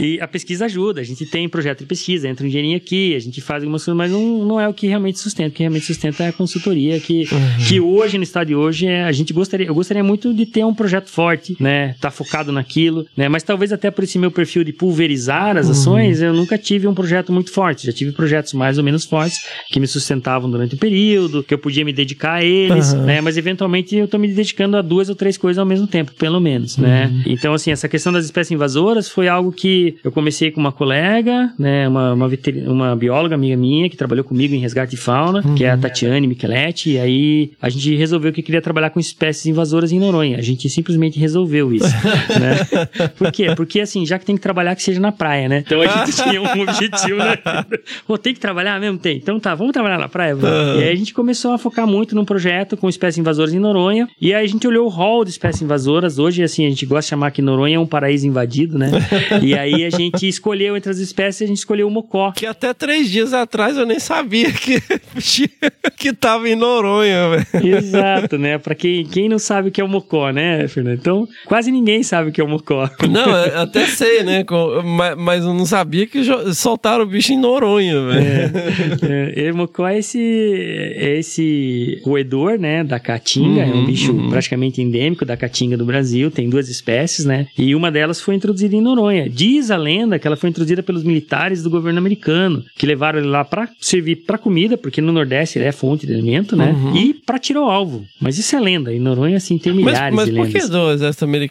Speaker 5: e a pesquisa ajuda. A gente tem projeto de pesquisa, entra um dinheirinho aqui, a gente faz algumas coisas, mas não, não é o que realmente sustenta. O que realmente sustenta é a consultoria, que, que hoje, no estado de hoje, é, a gente gostaria, eu gostaria muito de ter um projeto forte, né? Tá focado naquilo, né? Mas talvez até por esse meu perfil de pulverizar as ações, eu nunca tive um projeto muito forte. Já tive projetos mais ou menos fortes que me sustentavam durante o período, que eu podia me dedicar a eles,
Speaker 1: Aham.
Speaker 5: né? Mas eventualmente eu tô me dedicando a duas ou três coisas ao mesmo tempo, pelo menos, né? Então, assim, essa questão das espécies invasoras foi algo que eu comecei com uma colega, né? Uma, uma, uma bióloga amiga minha que trabalhou comigo em resgate de fauna, que é a Tatiane Micheletti, e aí a gente resolveu que queria trabalhar com espécies invasoras em Noronha. A gente simplesmente resolveu isso, né? Por quê? Porque, assim, já que tem que trabalhar, que seja na praia, né? Então a gente tinha um objetivo, né? Pô, tem que trabalhar mesmo? Tem. Então tá, vamos trabalhar na praia? Vamos. E aí a gente começou a focar muito num projeto com espécies invasoras em Noronha. E aí a gente olhou o hall de espécies invasoras. Hoje, assim, a gente gosta de chamar que Noronha é um paraíso invadido, né? e aí a gente escolheu entre as espécies, a gente escolheu o mocó.
Speaker 1: que até três dias atrás eu nem sabia que, que tava em Noronha, velho.
Speaker 5: Exato, né? Pra quem, quem não sabe o que é o mocó, né, Fernando? Então, quase ninguém sabe o que é o mocó.
Speaker 1: Não, eu até sei, né? com- ma- Mas eu não sabia que soltaram o bicho em Noronha, velho.
Speaker 5: É, é, o mocó é esse, é esse roedor, né, da caatinga, é um
Speaker 1: Uhum,
Speaker 5: bicho
Speaker 1: uhum.
Speaker 5: praticamente endêmico da caatinga do Brasil, tem duas espécies, né, e uma delas foi introduzida em Noronha. Diz a lenda que ela foi introduzida pelos militares do governo americano, que levaram ele lá pra servir pra comida, porque no Nordeste ele é fonte de alimento, né,
Speaker 1: Uhum.
Speaker 5: e pra tirar o alvo. Mas isso é lenda, em Noronha, assim, tem
Speaker 1: Mas,
Speaker 5: milhares
Speaker 1: mas
Speaker 5: de
Speaker 1: por
Speaker 5: lendas.
Speaker 1: que do exército americano?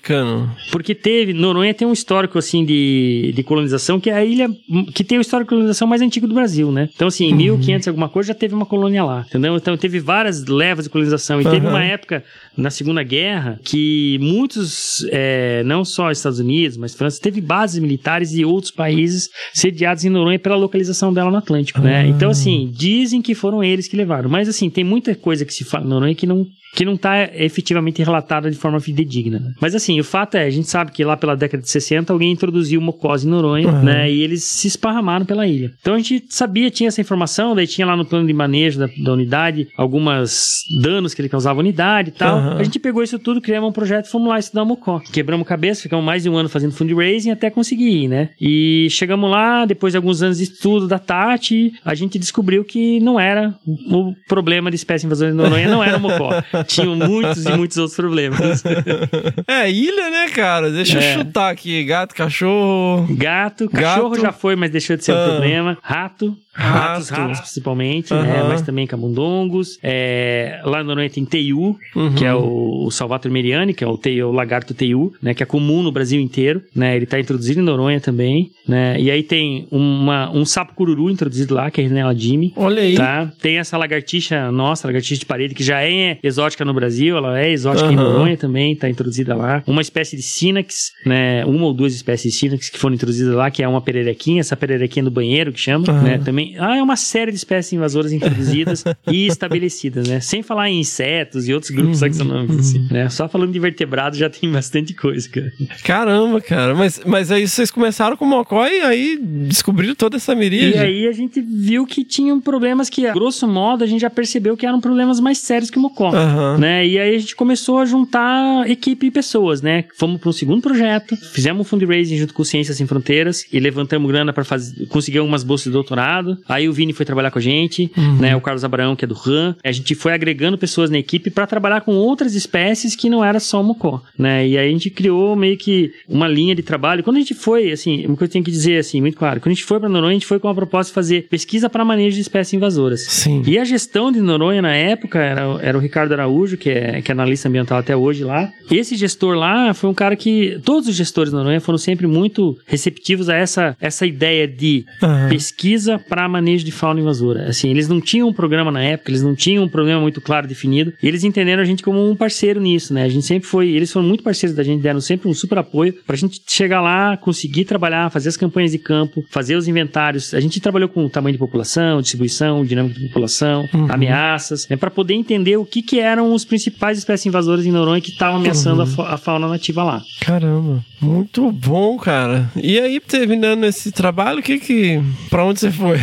Speaker 5: Porque teve, Noronha tem um histórico assim de, de colonização, que é a ilha que tem o histórico de colonização mais antigo do Brasil, né? Então, assim, em 1500 e alguma coisa já teve uma colônia lá, entendeu? Então teve várias levas de colonização. E teve
Speaker 1: Aham.
Speaker 5: uma época na Segunda Guerra que muitos, é, não só Estados Unidos, mas França, teve bases militares e outros países sediados em Noronha pela localização dela no Atlântico, né? Então, assim, dizem que foram eles que levaram. Mas, assim, tem muita coisa que se fala em Noronha que não que não está efetivamente relatada de forma fidedigna. né? Mas assim, o fato é, a gente sabe que lá pela década de 60 alguém introduziu mocose em Noronha,
Speaker 1: Uhum.
Speaker 5: né? E eles se esparramaram pela ilha. Então a gente sabia, tinha essa informação, daí tinha lá no plano de manejo da, da unidade algumas danos que ele causava à unidade e tal.
Speaker 1: Uhum.
Speaker 5: A gente pegou isso tudo, criamos um projeto e fomos lá estudar o mocó. Quebramos cabeça, ficamos mais de um ano fazendo fundraising até conseguir ir, né? E chegamos lá, depois de alguns anos de estudo da Tati, a gente descobriu que não era o problema de espécie invasora de Noronha, não era o mocó. Tinham muitos e muitos outros problemas.
Speaker 1: É, ilha, né, cara? Deixa
Speaker 5: É.
Speaker 1: eu chutar aqui. Gato, cachorro.
Speaker 5: Gato, cachorro
Speaker 1: Gato.
Speaker 5: já foi, mas deixou de ser
Speaker 1: Ah.
Speaker 5: um problema. Rato, ratos,
Speaker 1: Rato.
Speaker 5: ratos principalmente, né? Mas também camundongos. É, lá na Noronha tem teiu,
Speaker 1: Uhum.
Speaker 5: que é o, o Salvator meriani, que é o, teiu, o lagarto teiu, né? Que é comum no Brasil inteiro, né? Ele tá introduzido em Noronha também, né? E aí tem uma, um sapo cururu introduzido lá, que é a Rinella Jimmy.
Speaker 1: Olha aí.
Speaker 5: Tá? Tem essa lagartixa nossa, lagartixa de parede, que já é exótica no Brasil, ela é exótica em. Noronha também, tá introduzida lá. Uma espécie de Sinax, né? Uma ou duas espécies de Sinax que foram introduzidas lá, que é uma pererequinha, essa pererequinha do banheiro que chama,
Speaker 1: Aham.
Speaker 5: né? Também. Ah, é uma série de espécies invasoras introduzidas e estabelecidas, né? Sem falar em insetos e outros grupos
Speaker 1: Uhum.
Speaker 5: taxonômicos, assim, né? Só falando de vertebrados já tem bastante coisa, cara.
Speaker 1: Caramba, cara. Mas, mas aí vocês começaram com o Mocó e aí descobriram toda essa miríade.
Speaker 5: E aí a gente viu que tinham problemas que, grosso modo, a gente já percebeu que eram problemas mais sérios que o Mocó.
Speaker 1: Aham.
Speaker 5: Né? E aí a gente começou a juntar equipe e pessoas, né? Fomos para um segundo projeto, fizemos um fundraising junto com o Ciências Sem Fronteiras e levantamos grana para conseguir algumas bolsas de doutorado. Aí o Vini foi trabalhar com a gente, né? O Carlos Abraão, que é do RAM. A gente foi agregando pessoas na equipe para trabalhar com outras espécies que não era só o mocó, né? E aí a gente criou meio que uma linha de trabalho. Quando a gente foi, assim, uma coisa que eu tenho que dizer, assim, muito claro, quando a gente foi para Noronha, a gente foi com a proposta de fazer pesquisa para manejo de espécies invasoras.
Speaker 1: Sim.
Speaker 5: E a gestão de Noronha na época era, era o Ricardo Araújo, que é, que é analista ambiental até hoje lá. Esse gestor lá foi um cara que. Todos os gestores de Noronha foram sempre muito receptivos a essa, essa ideia de
Speaker 1: Aham.
Speaker 5: pesquisa para manejo de fauna invasora. Assim, eles não tinham um programa na época, eles não tinham um problema muito claro definido. E eles entenderam a gente como um parceiro nisso, né? A gente sempre foi. Eles foram muito parceiros da gente, deram sempre um super apoio pra gente chegar lá, conseguir trabalhar, fazer as campanhas de campo, fazer os inventários. A gente trabalhou com tamanho de população, distribuição, dinâmica de população, ameaças, né, para poder entender o que, que eram os principais espécies invasoras em Noronha que estavam ameaçando a, fa- a fauna nativa lá.
Speaker 1: Caramba, muito bom, cara. E aí, terminando esse trabalho, o que que. Pra onde você foi?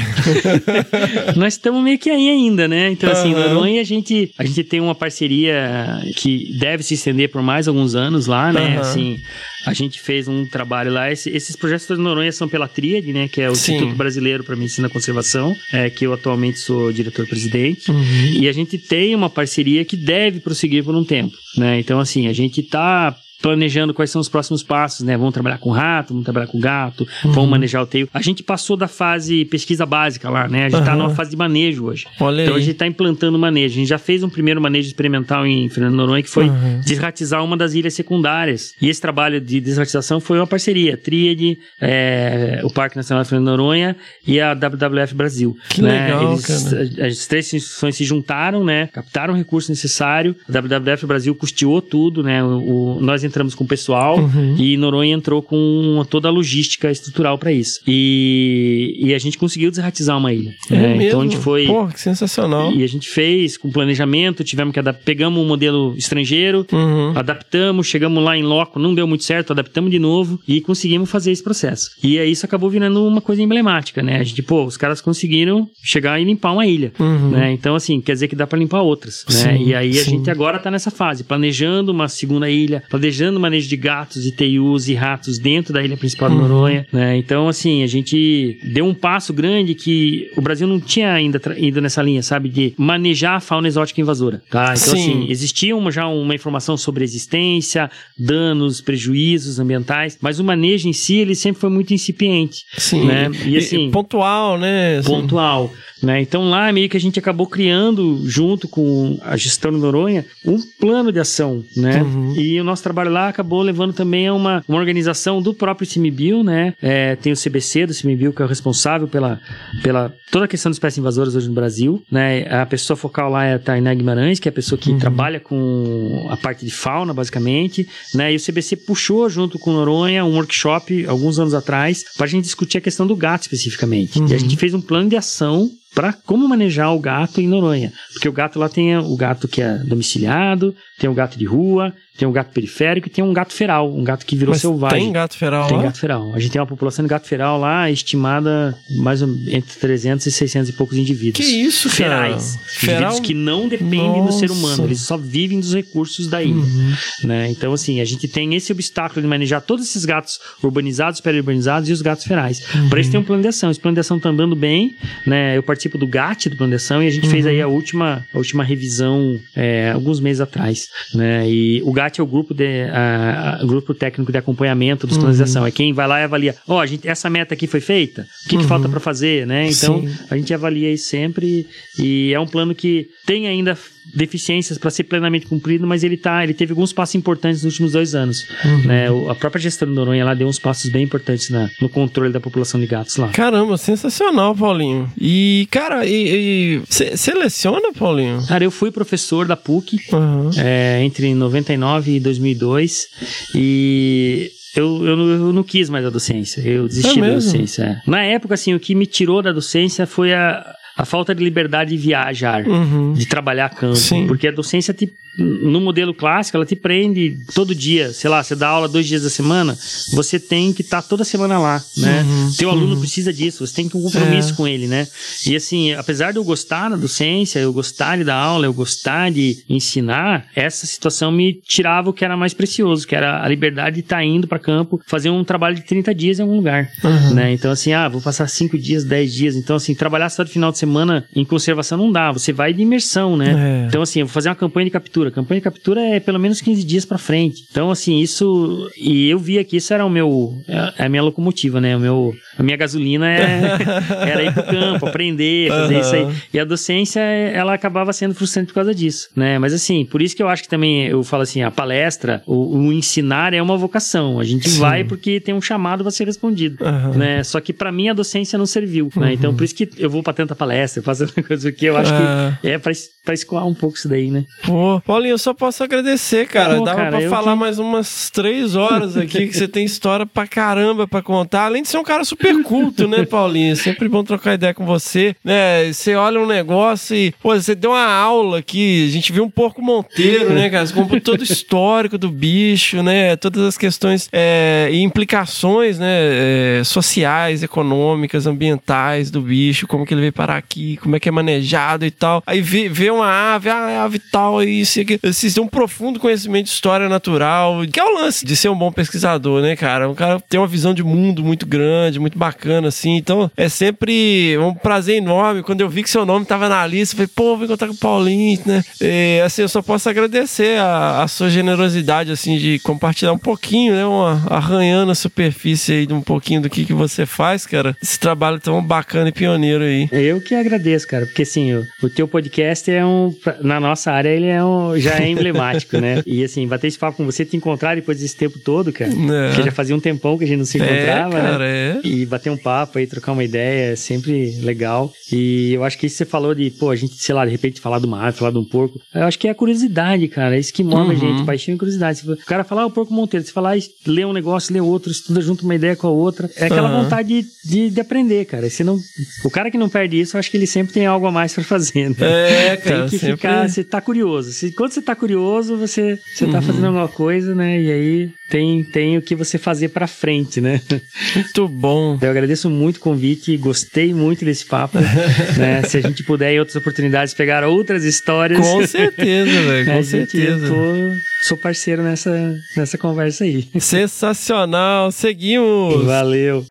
Speaker 5: Nós estamos meio que aí ainda, né? Então, assim,
Speaker 1: Aham.
Speaker 5: Noronha, a gente, a gente tem uma parceria que deve se estender por mais alguns anos lá, né?
Speaker 1: Aham.
Speaker 5: Assim, a gente fez um trabalho lá. Esse- esses projetos de Noronha são pela Tríade, né? Que é o
Speaker 1: Sim.
Speaker 5: Instituto Brasileiro para Medicina e Conservação, é, que eu atualmente sou diretor-presidente.
Speaker 1: Uhum.
Speaker 5: E a gente tem uma parceria que deve prosseguir por um tempo, né? Então, assim, a gente tá planejando quais são os próximos passos, né? Vamos trabalhar com rato, vamos trabalhar com gato,
Speaker 1: Uhum.
Speaker 5: vamos manejar o teio. A gente passou da fase pesquisa básica lá, né? A gente tá
Speaker 1: Aham.
Speaker 5: numa fase de manejo hoje.
Speaker 1: Olha
Speaker 5: Então a
Speaker 1: aí.
Speaker 5: gente tá implantando manejo. A gente já fez um primeiro manejo experimental em Fernando Noronha, que foi
Speaker 1: Uhum.
Speaker 5: desratizar uma das ilhas secundárias. E esse trabalho de desratização foi uma parceria. Tríade, é, o Parque Nacional de Fernando Noronha e a WWF Brasil.
Speaker 1: Que
Speaker 5: né?
Speaker 1: legal,
Speaker 5: Eles,
Speaker 1: cara.
Speaker 5: As três instituições se juntaram, né? Captaram o recurso necessário. A WWF Brasil custeou tudo, né? O, o- nós entramos com o pessoal
Speaker 1: Uhum.
Speaker 5: e Noronha entrou com toda a logística estrutural para isso. E, e a gente conseguiu desratizar uma ilha.
Speaker 1: É
Speaker 5: né?
Speaker 1: mesmo?
Speaker 5: Então a gente foi.
Speaker 1: Pô, que sensacional.
Speaker 5: E a gente fez com planejamento, tivemos que adaptar. Pegamos um modelo estrangeiro,
Speaker 1: Uhum.
Speaker 5: adaptamos, chegamos lá em loco, não deu muito certo, adaptamos de novo e conseguimos fazer esse processo. E aí isso acabou virando uma coisa emblemática, né? A gente, pô, os caras conseguiram chegar e limpar uma ilha,
Speaker 1: Uhum.
Speaker 5: né? Então, assim, quer dizer que dá pra limpar outras, né?
Speaker 1: Sim,
Speaker 5: E aí a
Speaker 1: sim.
Speaker 5: gente agora tá nessa fase, planejando uma segunda ilha, planejando o manejo de gatos e teius e ratos dentro da ilha principal
Speaker 1: Uhum.
Speaker 5: de Noronha, né? Então, assim, a gente deu um passo grande que o Brasil não tinha ainda ido nessa linha, sabe? De manejar a fauna exótica invasora, tá? Então,
Speaker 1: Sim.
Speaker 5: assim, existia uma, já uma informação sobre existência, danos, prejuízos ambientais, mas o manejo em si, ele sempre foi muito incipiente,
Speaker 1: Sim.
Speaker 5: né? E assim,
Speaker 1: pontual, né? Assim,
Speaker 5: pontual, né? Então lá meio que a gente acabou criando, junto com a gestão de Noronha, um plano de ação, né?
Speaker 1: Uhum.
Speaker 5: E o nosso trabalho lá acabou levando também a uma, uma organização do próprio CIMIBio, né? É, tem o CBC do CIMIBio, que é o responsável pela, pela toda a questão das espécies invasoras hoje no Brasil, né? A pessoa focal lá é a Tainá Guimarães, que é a pessoa que trabalha com a parte de fauna, basicamente, né? E o CBC puxou junto com Noronha um workshop alguns anos atrás para a gente discutir a questão do gato especificamente. E a gente fez um plano de ação para como manejar o gato em Noronha. Porque o gato lá tem o gato que é domiciliado, tem o gato de rua, tem o gato periférico e tem um gato feral, um gato que virou
Speaker 1: Mas
Speaker 5: selvagem.
Speaker 1: tem gato feral
Speaker 5: Tem
Speaker 1: lá?
Speaker 5: gato feral. A gente tem uma população de gato feral lá estimada mais entre 300 e 600 e poucos indivíduos.
Speaker 1: Que isso, cara?
Speaker 5: Ferais.
Speaker 1: Feral?
Speaker 5: Indivíduos que não dependem do ser humano,
Speaker 1: Nossa.
Speaker 5: eles só vivem dos recursos da ilha.
Speaker 1: Uhum.
Speaker 5: Né? Então, assim, a gente tem esse obstáculo de manejar todos esses gatos urbanizados, periurbanizados e os gatos ferais.
Speaker 1: Uhum.
Speaker 5: Para isso tem um plano de ação. Esse plano de ação tá andando bem, né? Eu participo do GAT, do plano de ação, e a gente fez
Speaker 1: Uhum.
Speaker 5: aí a última, a última revisão é, alguns meses atrás, né? E o GAT é o grupo, de, a- a- grupo técnico de acompanhamento dos planos de ação. É quem vai lá e avalia. Ó, a gente, essa meta aqui foi feita? O que, que falta para fazer, né? Então,
Speaker 1: Sim.
Speaker 5: a gente avalia isso sempre e é um plano que tem ainda deficiências para ser plenamente cumprido, mas ele tá, ele teve alguns passos importantes nos últimos dois anos. Né? O- A própria gestão do Noronha lá deu uns passos bem importantes na- no controle da população de gatos lá.
Speaker 1: Caramba, sensacional, Paulinho. E, cara, e você seleciona, Paulinho?
Speaker 5: Cara, eu fui professor da PUC
Speaker 1: Aham.
Speaker 5: é, entre 99 e 2002 e eu, eu, não, eu não quis mais a docência, eu desisti
Speaker 1: É
Speaker 5: da docência. é. Na época, assim, o que me tirou da docência foi a, a falta de liberdade de viajar.
Speaker 1: Uhum.
Speaker 5: De trabalhar campo.
Speaker 1: Sim.
Speaker 5: Porque a docência, te, no modelo clássico, ela te prende todo dia. Sei lá, você dá aula dois dias da semana, você tem que estar toda semana lá, né?
Speaker 1: Uhum,
Speaker 5: Teu aluno precisa disso, você tem que ter um compromisso
Speaker 1: É.
Speaker 5: com ele, né? E assim, apesar de eu gostar da docência, eu gostar de dar aula, eu gostar de ensinar, essa situação me tirava o que era mais precioso, que era a liberdade de estar indo para campo, fazer um trabalho de 30 dias em algum lugar,
Speaker 1: Uhum.
Speaker 5: né? Então assim, ah, vou passar 5 dias, 10 dias. Então assim, trabalhar só de final de semana em conservação não dá, você vai de imersão, né?
Speaker 1: É.
Speaker 5: Então assim, eu vou fazer uma campanha de captura. A campanha de captura é pelo menos 15 dias para frente. Então assim, isso e eu via que isso era o meu é a minha locomotiva, né? O meu a minha gasolina é, era ir pro campo, aprender, fazer isso aí. E a docência, ela acabava sendo frustrante por causa disso, né? Mas assim, por isso que eu acho que também eu falo assim, a palestra, o, o ensinar é uma vocação. A gente
Speaker 1: Sim.
Speaker 5: vai porque tem um chamado para ser respondido,
Speaker 1: Aham.
Speaker 5: né? Só que para mim a docência não serviu, né?
Speaker 1: Uhum.
Speaker 5: Então por isso que eu vou para tanta palestra, eu faço coisa que eu acho que é para para escoar um pouco isso daí, né?
Speaker 1: Pô, Paulinho, eu só posso agradecer, cara.
Speaker 5: Pô,
Speaker 1: Dava
Speaker 5: cara,
Speaker 1: pra falar
Speaker 5: que-
Speaker 1: mais umas três horas aqui, que você tem história pra caramba pra contar. Além de ser um cara super culto, né, Paulinho? Sempre bom trocar ideia com você. Né? Você olha um negócio e, pô, você deu uma aula aqui. A gente viu um porco monteiro, né, cara? Você comprou todo o histórico do bicho, né? Todas as questões é, e implicações, né? é, sociais, econômicas, ambientais do bicho, como que ele veio parar aqui, como é que é manejado e tal. Aí vê, vê uma ave, ah, é ave tal, isso e aquilo. Vocês têm um profundo conhecimento de história natural, que é o lance de ser um bom pesquisador, né, cara? Um cara tem uma visão de mundo muito grande, muito bacana, assim. Então, é sempre um prazer enorme. Quando eu vi que seu nome tava na lista, eu falei, pô, vou encontrar com o Paulinho, né? É, assim, eu só posso agradecer a, a sua generosidade, assim, de compartilhar um pouquinho, né? Uma, arranhando a superfície aí de um pouquinho do que, que você faz, cara. Esse trabalho tão bacana e pioneiro aí.
Speaker 5: Eu que agradeço, cara, porque assim, o, o teu podcast é um, na nossa área ele é um, já é emblemático, né? E assim, bater esse papo com você, te encontrar depois desse tempo todo, cara,
Speaker 1: É.
Speaker 5: porque já fazia um tempão que a gente não se
Speaker 1: É,
Speaker 5: encontrava,
Speaker 1: cara,
Speaker 5: né?
Speaker 1: é.
Speaker 5: E bater um papo aí, trocar uma ideia, é sempre legal. E eu acho que isso você falou de, pô, a gente, sei lá, de repente falar de uma ave, falar de um porco, eu acho que é a curiosidade, cara, é isso que move a
Speaker 1: Uhum.
Speaker 5: gente, paixão e curiosidade. O cara falar, ah, o porco monteiro, você falar, lê um negócio, lê outro, estuda junto uma ideia com a outra, é aquela
Speaker 1: Aham.
Speaker 5: vontade de, de, de aprender, cara. Se não, o cara que não perde isso, eu acho que ele sempre tem algo a mais pra fazer, né?
Speaker 1: É, cara,
Speaker 5: Tem que
Speaker 1: sempre-
Speaker 5: ficar, você tá curioso. Se, quando você tá curioso, você, você tá fazendo alguma coisa, né? E aí tem, tem o que você fazer pra frente, né?
Speaker 1: Muito bom.
Speaker 5: Eu agradeço muito o convite, gostei muito desse papo, né? Se a gente puder em outras oportunidades pegar outras histórias.
Speaker 1: Com certeza, velho, com certeza.
Speaker 5: Eu tô, sou parceiro nessa, nessa conversa aí.
Speaker 1: Sensacional, seguimos.
Speaker 5: Valeu.